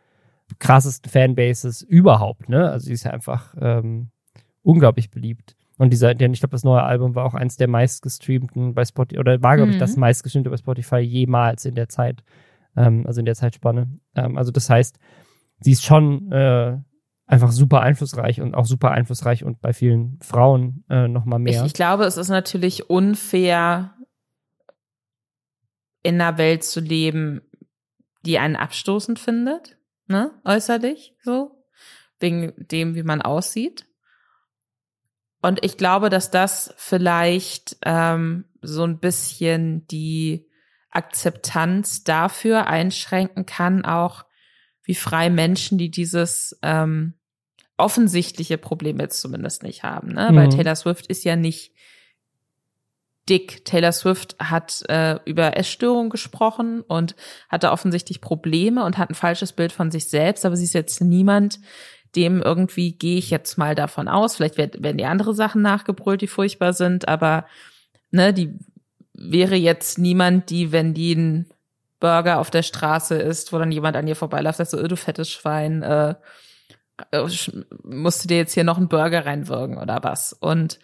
krassesten Fanbases überhaupt, ne? Also sie ist ja einfach ähm, unglaublich beliebt. Und dieser, denn ich glaube, das neue Album war auch eins der meistgestreamten bei Spotify, oder war, glaube ich, das mhm. meistgestreamte bei Spotify jemals in der Zeit, ähm, also in der Zeitspanne. Ähm, also das heißt, sie ist schon äh, einfach super einflussreich und auch super einflussreich und bei vielen Frauen äh, noch mehr. Ich, ich glaube, es ist natürlich unfair, in einer Welt zu leben, die einen abstoßend findet ne, äußerlich, so, wegen dem, wie man aussieht. Und ich glaube, dass das vielleicht ähm, so ein bisschen die Akzeptanz dafür einschränken kann, auch wie frei Menschen, die dieses ähm, offensichtliche Problem jetzt zumindest nicht haben. Ne? Mhm. Weil Taylor Swift ist ja nicht dick. Taylor Swift hat äh, über Essstörungen gesprochen und hatte offensichtlich Probleme und hat ein falsches Bild von sich selbst, aber sie ist jetzt niemand, dem irgendwie gehe ich jetzt mal davon aus. Vielleicht werden die andere Sachen nachgebrüllt, die furchtbar sind, aber ne, die wäre jetzt niemand, die, wenn die ein Burger auf der Straße ist, wo dann jemand an ihr vorbeiläuft, sagt so, oh, du fettes Schwein, äh, äh musst du dir jetzt hier noch einen Burger reinwirken oder was? Und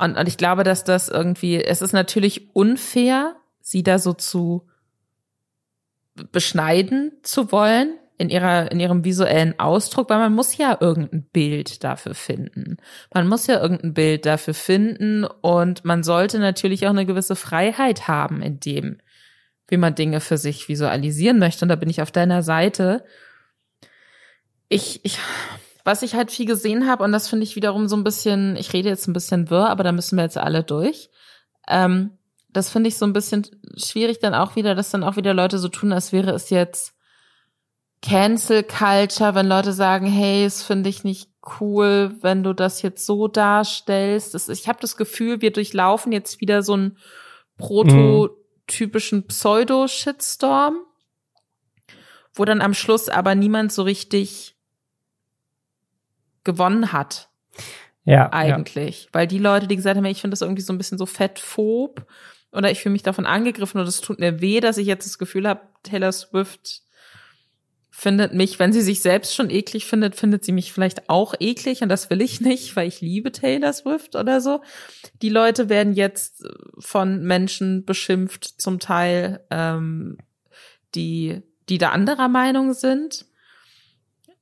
und, und ich glaube, dass das irgendwie, es ist natürlich unfair, sie da so zu beschneiden zu wollen, in ihrer, in ihrem visuellen Ausdruck, weil man muss ja irgendein Bild dafür finden. Man muss ja irgendein Bild dafür finden und man sollte natürlich auch eine gewisse Freiheit haben in dem, wie man Dinge für sich visualisieren möchte. Und da bin ich auf deiner Seite. Ich, ich, was ich halt viel gesehen habe, und das finde ich wiederum so ein bisschen, ich rede jetzt ein bisschen wirr, aber da müssen wir jetzt alle durch. Ähm, das finde ich so ein bisschen schwierig dann auch wieder, dass dann auch wieder Leute so tun, als wäre es jetzt Cancel Culture, wenn Leute sagen, hey, es finde ich nicht cool, wenn du das jetzt so darstellst. Das, ich habe das Gefühl, wir durchlaufen jetzt wieder so einen prototypischen Pseudo-Shitstorm, wo dann am Schluss aber niemand so richtig gewonnen hat. Ja. Eigentlich. Ja. Weil die Leute, die gesagt haben, ich finde das irgendwie so ein bisschen so fettphob oder ich fühle mich davon angegriffen oder es tut mir weh, dass ich jetzt das Gefühl habe, Taylor Swift findet mich, wenn sie sich selbst schon eklig findet, findet sie mich vielleicht auch eklig und das will ich (laughs) nicht, weil ich liebe Taylor Swift oder so. Die Leute werden jetzt von Menschen beschimpft, zum Teil, ähm, die, die da anderer Meinung sind.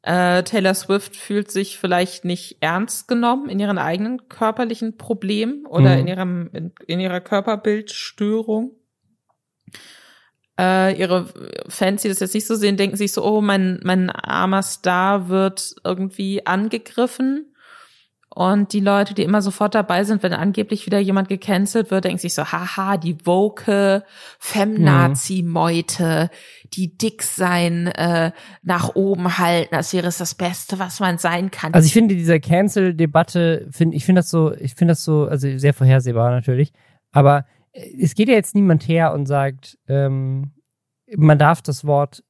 Äh, Taylor Swift fühlt sich vielleicht nicht ernst genommen in ihren eigenen körperlichen Problemen oder mhm. in ihrem in, in ihrer Körperbildstörung äh, ihre Fans, die das jetzt nicht so sehen, denken sich so, oh, mein, mein armer Star wird irgendwie angegriffen. Und die Leute, die immer sofort dabei sind, wenn angeblich wieder jemand gecancelt wird, denken sich so, haha, die woke Femnazi-Meute, die dick sein, äh, nach oben halten, als wäre es das Beste, was man sein kann. Also ich finde diese Cancel-Debatte, finde ich finde das so, ich finde das so, also sehr vorhersehbar natürlich, aber es geht ja jetzt niemand her und sagt, ähm, man darf das Wort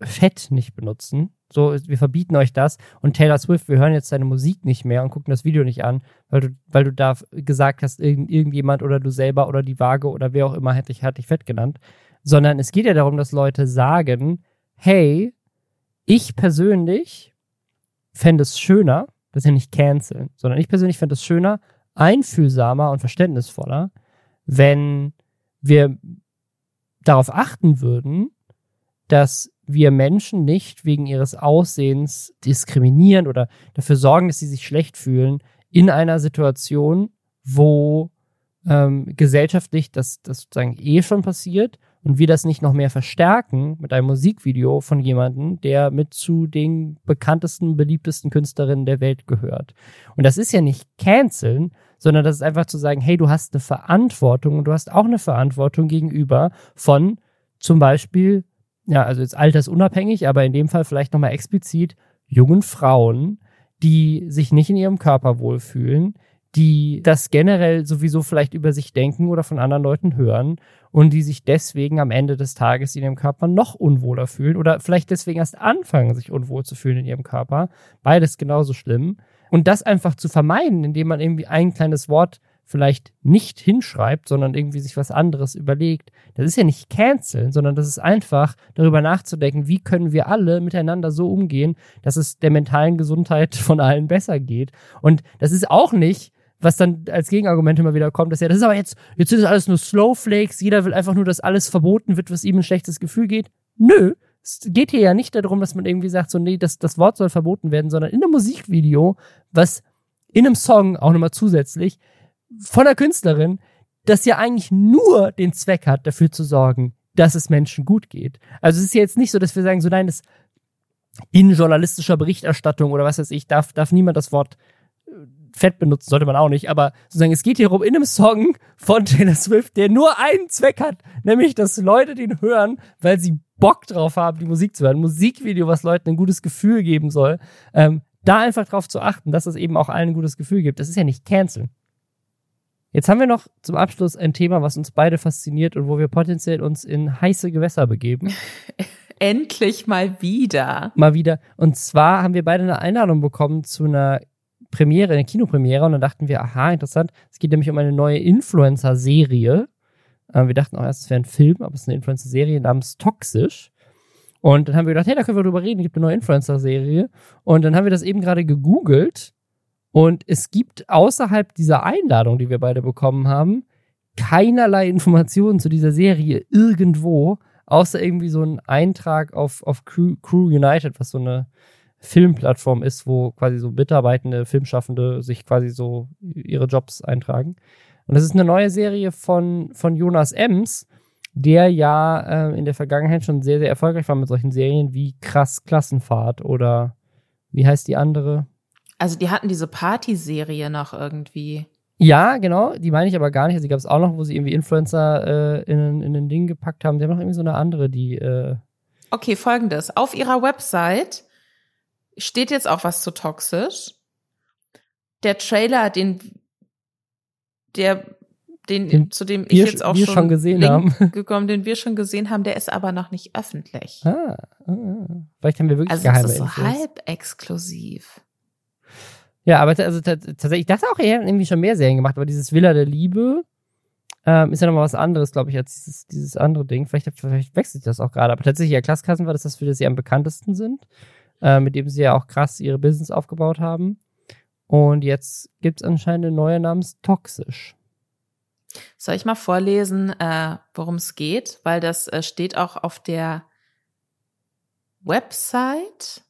Fett nicht benutzen. So, wir verbieten euch das. Und Taylor Swift, wir hören jetzt deine Musik nicht mehr und gucken das Video nicht an, weil du, weil du da gesagt hast, irgend, irgendjemand oder du selber oder die Waage oder wer auch immer hätte ich, hat dich fett genannt. Sondern es geht ja darum, dass Leute sagen, hey, ich persönlich fände es schöner, das ist ja nicht canceln, sondern ich persönlich fände es schöner, einfühlsamer und verständnisvoller, wenn wir darauf achten würden, dass wir Menschen nicht wegen ihres Aussehens diskriminieren oder dafür sorgen, dass sie sich schlecht fühlen in einer Situation, wo ähm, gesellschaftlich das, das sozusagen eh schon passiert und wir das nicht noch mehr verstärken mit einem Musikvideo von jemandem, der mit zu den bekanntesten, beliebtesten Künstlerinnen der Welt gehört. Und das ist ja nicht canceln, sondern das ist einfach zu sagen, hey, du hast eine Verantwortung und du hast auch eine Verantwortung gegenüber von zum Beispiel, ja, also jetzt altersunabhängig, aber in dem Fall vielleicht nochmal explizit jungen Frauen, die sich nicht in ihrem Körper wohlfühlen, die das generell sowieso vielleicht über sich denken oder von anderen Leuten hören und die sich deswegen am Ende des Tages in ihrem Körper noch unwohler fühlen oder vielleicht deswegen erst anfangen, sich unwohl zu fühlen in ihrem Körper. Beides genauso schlimm. Und das einfach zu vermeiden, indem man irgendwie ein kleines Wort vielleicht nicht hinschreibt, sondern irgendwie sich was anderes überlegt. Das ist ja nicht canceln, sondern das ist einfach darüber nachzudenken, wie können wir alle miteinander so umgehen, dass es der mentalen Gesundheit von allen besser geht. Und das ist auch nicht, was dann als Gegenargument immer wieder kommt, dass ja, das ist aber jetzt, jetzt sind das alles nur Slowflakes, jeder will einfach nur, dass alles verboten wird, was ihm ein schlechtes Gefühl geht. Nö, es geht hier ja nicht darum, dass man irgendwie sagt, so, nee, das, das Wort soll verboten werden, sondern in einem Musikvideo, was in einem Song auch nochmal zusätzlich von der Künstlerin, das ja eigentlich nur den Zweck hat, dafür zu sorgen, dass es Menschen gut geht. Also es ist ja jetzt nicht so, dass wir sagen, so nein, das in journalistischer Berichterstattung oder was weiß ich, darf, darf niemand das Wort fett benutzen, sollte man auch nicht, aber sozusagen, es geht hier um in einem Song von Taylor Swift, der nur einen Zweck hat, nämlich, dass Leute den hören, weil sie Bock drauf haben, die Musik zu hören, Musikvideo, was Leuten ein gutes Gefühl geben soll, ähm, da einfach drauf zu achten, dass es eben auch allen ein gutes Gefühl gibt. Das ist ja nicht canceln. Jetzt haben wir noch zum Abschluss ein Thema, was uns beide fasziniert und wo wir potenziell uns in heiße Gewässer begeben. (laughs) Endlich mal wieder. Mal wieder. Und zwar haben wir beide eine Einladung bekommen zu einer Premiere, eine Kinopremiere, und dann dachten wir, aha, interessant. Es geht nämlich um eine neue Influencer-Serie äh, wir dachten auch erst, es wäre ein Film, aber es ist eine Influencer-Serie namens Toxisch. Und dann haben wir gedacht, hey, da können wir drüber reden, es gibt eine neue Influencer-Serie. Und dann haben wir das eben gerade gegoogelt. Und es gibt außerhalb dieser Einladung, die wir beide bekommen haben, keinerlei Informationen zu dieser Serie irgendwo, außer irgendwie so ein Eintrag auf, auf Crew, Crew United, was so eine Filmplattform ist, wo quasi so Mitarbeitende, Filmschaffende sich quasi so ihre Jobs eintragen. Und das ist eine neue Serie von, von Jonas Ems, der ja äh, in der Vergangenheit schon sehr, sehr erfolgreich war mit solchen Serien wie Krass Klassenfahrt oder wie heißt die andere? Also die hatten diese Partyserie noch irgendwie. Ja, genau, die meine ich aber gar nicht. Also die gab es auch noch, wo sie irgendwie Influencer äh, in, in ein Ding gepackt haben. Die haben noch irgendwie so eine andere, die. Äh okay, folgendes. Auf ihrer Website steht jetzt auch was zu toxisch. Der Trailer, den der den, den zu dem ich jetzt auch schon, schon, gesehen haben. (laughs) gekommen, den wir schon gesehen haben, der ist aber noch nicht öffentlich. Ah, ah. vielleicht haben wir wirklich also geheime das ist so halb exklusiv. Ja, aber also tatsächlich, ich dachte auch, er hat irgendwie schon mehr Serien gemacht, aber dieses Villa der Liebe ähm, ist ja nochmal was anderes, glaube ich, als dieses, dieses andere Ding. Vielleicht, vielleicht wechselt das auch gerade, aber tatsächlich, ja, Klasskassen war das, das für das sie am bekanntesten sind, äh, mit dem sie ja auch krass ihre Business aufgebaut haben. Und jetzt gibt es anscheinend eine neue namens Toxisch. Soll ich mal vorlesen, äh, worum es geht? Weil das äh, steht auch auf der Website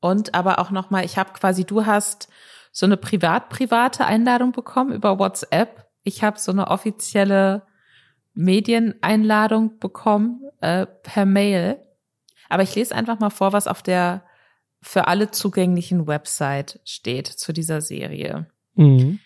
und aber auch noch mal, ich habe quasi, du hast so eine privat-private Einladung bekommen über WhatsApp. Ich habe so eine offizielle Medieneinladung bekommen äh, per Mail. Aber ich lese einfach mal vor, was auf der für alle zugänglichen Website steht zu dieser Serie. Mhm.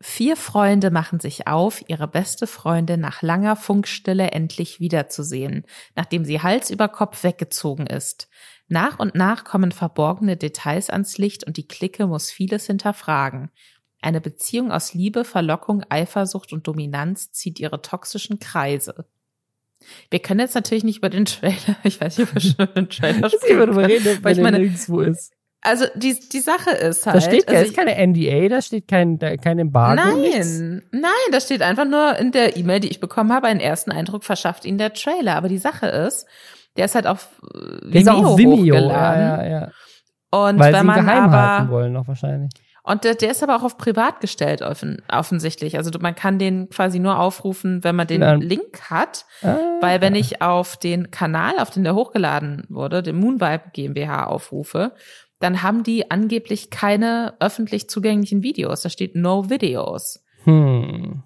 Vier Freunde machen sich auf, ihre beste Freundin nach langer Funkstille endlich wiederzusehen, nachdem sie Hals über Kopf weggezogen ist. Nach und nach kommen verborgene Details ans Licht und die Clique muss vieles hinterfragen. Eine Beziehung aus Liebe, Verlockung, Eifersucht und Dominanz zieht ihre toxischen Kreise. Wir können jetzt natürlich nicht über den Trailer, (laughs) ich weiß nicht, ob wir schon über den Trailer sprechen, reden, weil ich meine, nirgendwo ist. Also die, die Sache ist halt. Da steht also ist keine NDA, da steht kein, da, kein Embargo. Nein, nichts. nein, da steht einfach nur in der E-Mail, die ich bekommen habe, einen ersten Eindruck verschafft Ihnen der Trailer. Aber die Sache ist, der ist halt auf Vimeo, der ist auch Vimeo hochgeladen. Ja, ja, ja. Und Weil wenn sie ihn man geheim aber halten wollen, noch wahrscheinlich. Und der, der ist aber auch auf privat gestellt offen, offensichtlich. Also man kann den quasi nur aufrufen, wenn man den Ja. Link hat. Ah, Weil wenn ich auf den Kanal, auf den der hochgeladen wurde, den Moonvibe GmbH aufrufe, dann haben die angeblich keine öffentlich zugänglichen Videos. Da steht No Videos. Hm.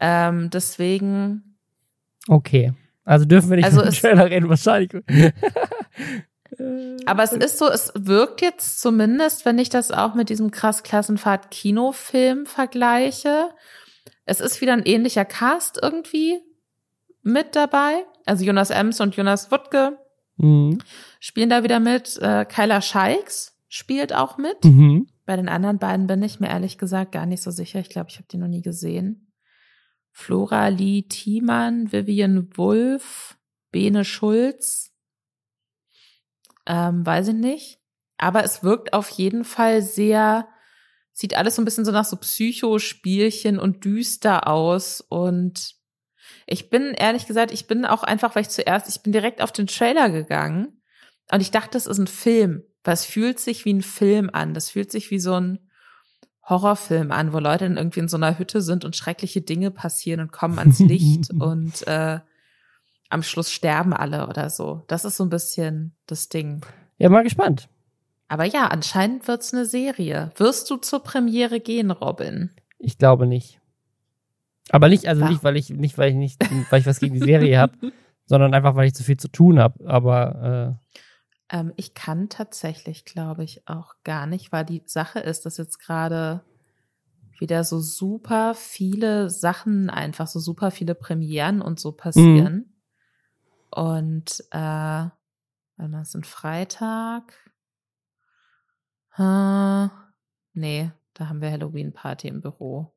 Ähm, deswegen, Okay. Also dürfen wir nicht Also den es- Trailer reden, wahrscheinlich. (laughs) aber es ist so, es wirkt jetzt zumindest, wenn ich das auch mit diesem krass Klassenfahrt Kinofilm vergleiche. Es ist wieder ein ähnlicher Cast irgendwie mit dabei. Also Jonas Ems und Jonas Wuttke Mhm. spielen da wieder mit. Äh, Kyla Scheiks spielt auch mit. Mhm. Bei den anderen beiden bin ich mir ehrlich gesagt gar nicht so sicher. Ich glaube, ich habe die noch nie gesehen. Flora Lee Thiemann, Vivian Wulff, Bene Schulz. Ähm, weiß ich nicht. Aber es wirkt auf jeden Fall sehr, sieht alles so ein bisschen so nach so Psychospielchen und düster aus. Und ich bin, ehrlich gesagt, ich bin auch einfach, weil ich zuerst, ich bin direkt auf den Trailer gegangen und ich dachte, das ist ein Film. Weil es fühlt sich wie ein Film an. Das fühlt sich wie so ein Horrorfilm an, wo Leute dann irgendwie in so einer Hütte sind und schreckliche Dinge passieren und kommen ans (laughs) Licht und äh, am Schluss sterben alle oder so. Das ist so ein bisschen das Ding. Ja, mal gespannt. Aber ja, anscheinend wird's eine Serie. Wirst du zur Premiere gehen, Robin? Ich glaube nicht. Aber nicht, also Warum? nicht, weil ich nicht, weil ich nicht, weil ich was gegen die Serie habe, (laughs) sondern einfach, weil ich zu viel zu tun habe. Aber Ähm, ich kann tatsächlich, glaube ich, auch gar nicht, weil die Sache ist, dass jetzt gerade wieder so super viele Sachen, einfach so super viele Premieren und so passieren. Und äh, warte mal, ist ein Freitag. Äh, nee, da haben wir Halloween-Party im Büro.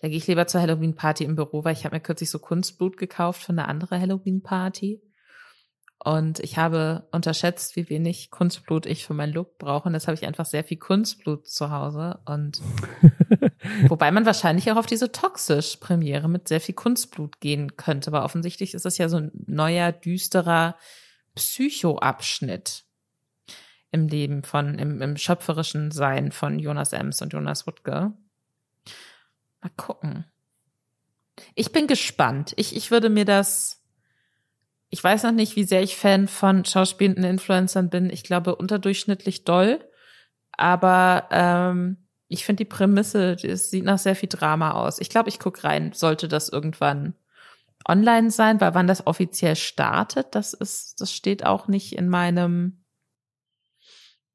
Da gehe ich lieber zur Halloween-Party im Büro, weil ich habe mir kürzlich so Kunstblut gekauft für eine andere Halloween-Party. Und ich habe unterschätzt, wie wenig Kunstblut ich für meinen Look brauche. Und jetzt habe ich einfach sehr viel Kunstblut zu Hause. Und (laughs) wobei man wahrscheinlich auch auf diese Toxisch-Premiere mit sehr viel Kunstblut gehen könnte. Aber offensichtlich ist es ja so ein neuer, düsterer Psycho-Abschnitt im Leben von, im, im schöpferischen Sein von Jonas Ems und Jonas Wuttke. Mal gucken. Ich bin gespannt. Ich, ich würde mir das, ich weiß noch nicht, wie sehr ich Fan von schauspielenden Influencern bin. Ich glaube, unterdurchschnittlich doll. Aber ähm, ich finde die Prämisse, es sieht nach sehr viel Drama aus. Ich glaube, ich guck rein, sollte das irgendwann online sein, weil wann das offiziell startet, das ist, das steht auch nicht in meinem,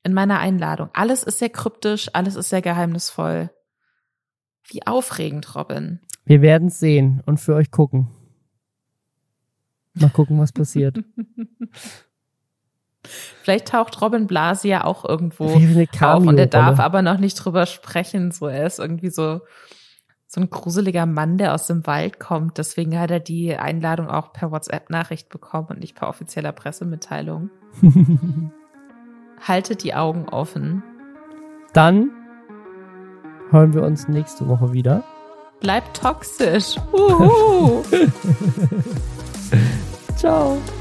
in meiner Einladung. Alles ist sehr kryptisch, alles ist sehr geheimnisvoll. Wie aufregend, Robin. Wir werden es sehen und für euch gucken. Mal gucken, was passiert. (laughs) Vielleicht taucht Robin Blasi ja auch irgendwo auf und er darf aber noch nicht drüber sprechen. So, er ist irgendwie so, so ein gruseliger Mann, der aus dem Wald kommt. Deswegen hat er die Einladung auch per WhatsApp-Nachricht bekommen und nicht per offizieller Pressemitteilung. (laughs) Haltet die Augen offen. Dann hören wir uns nächste Woche wieder. Bleibt toxisch. Uhu. (laughs) Ciao.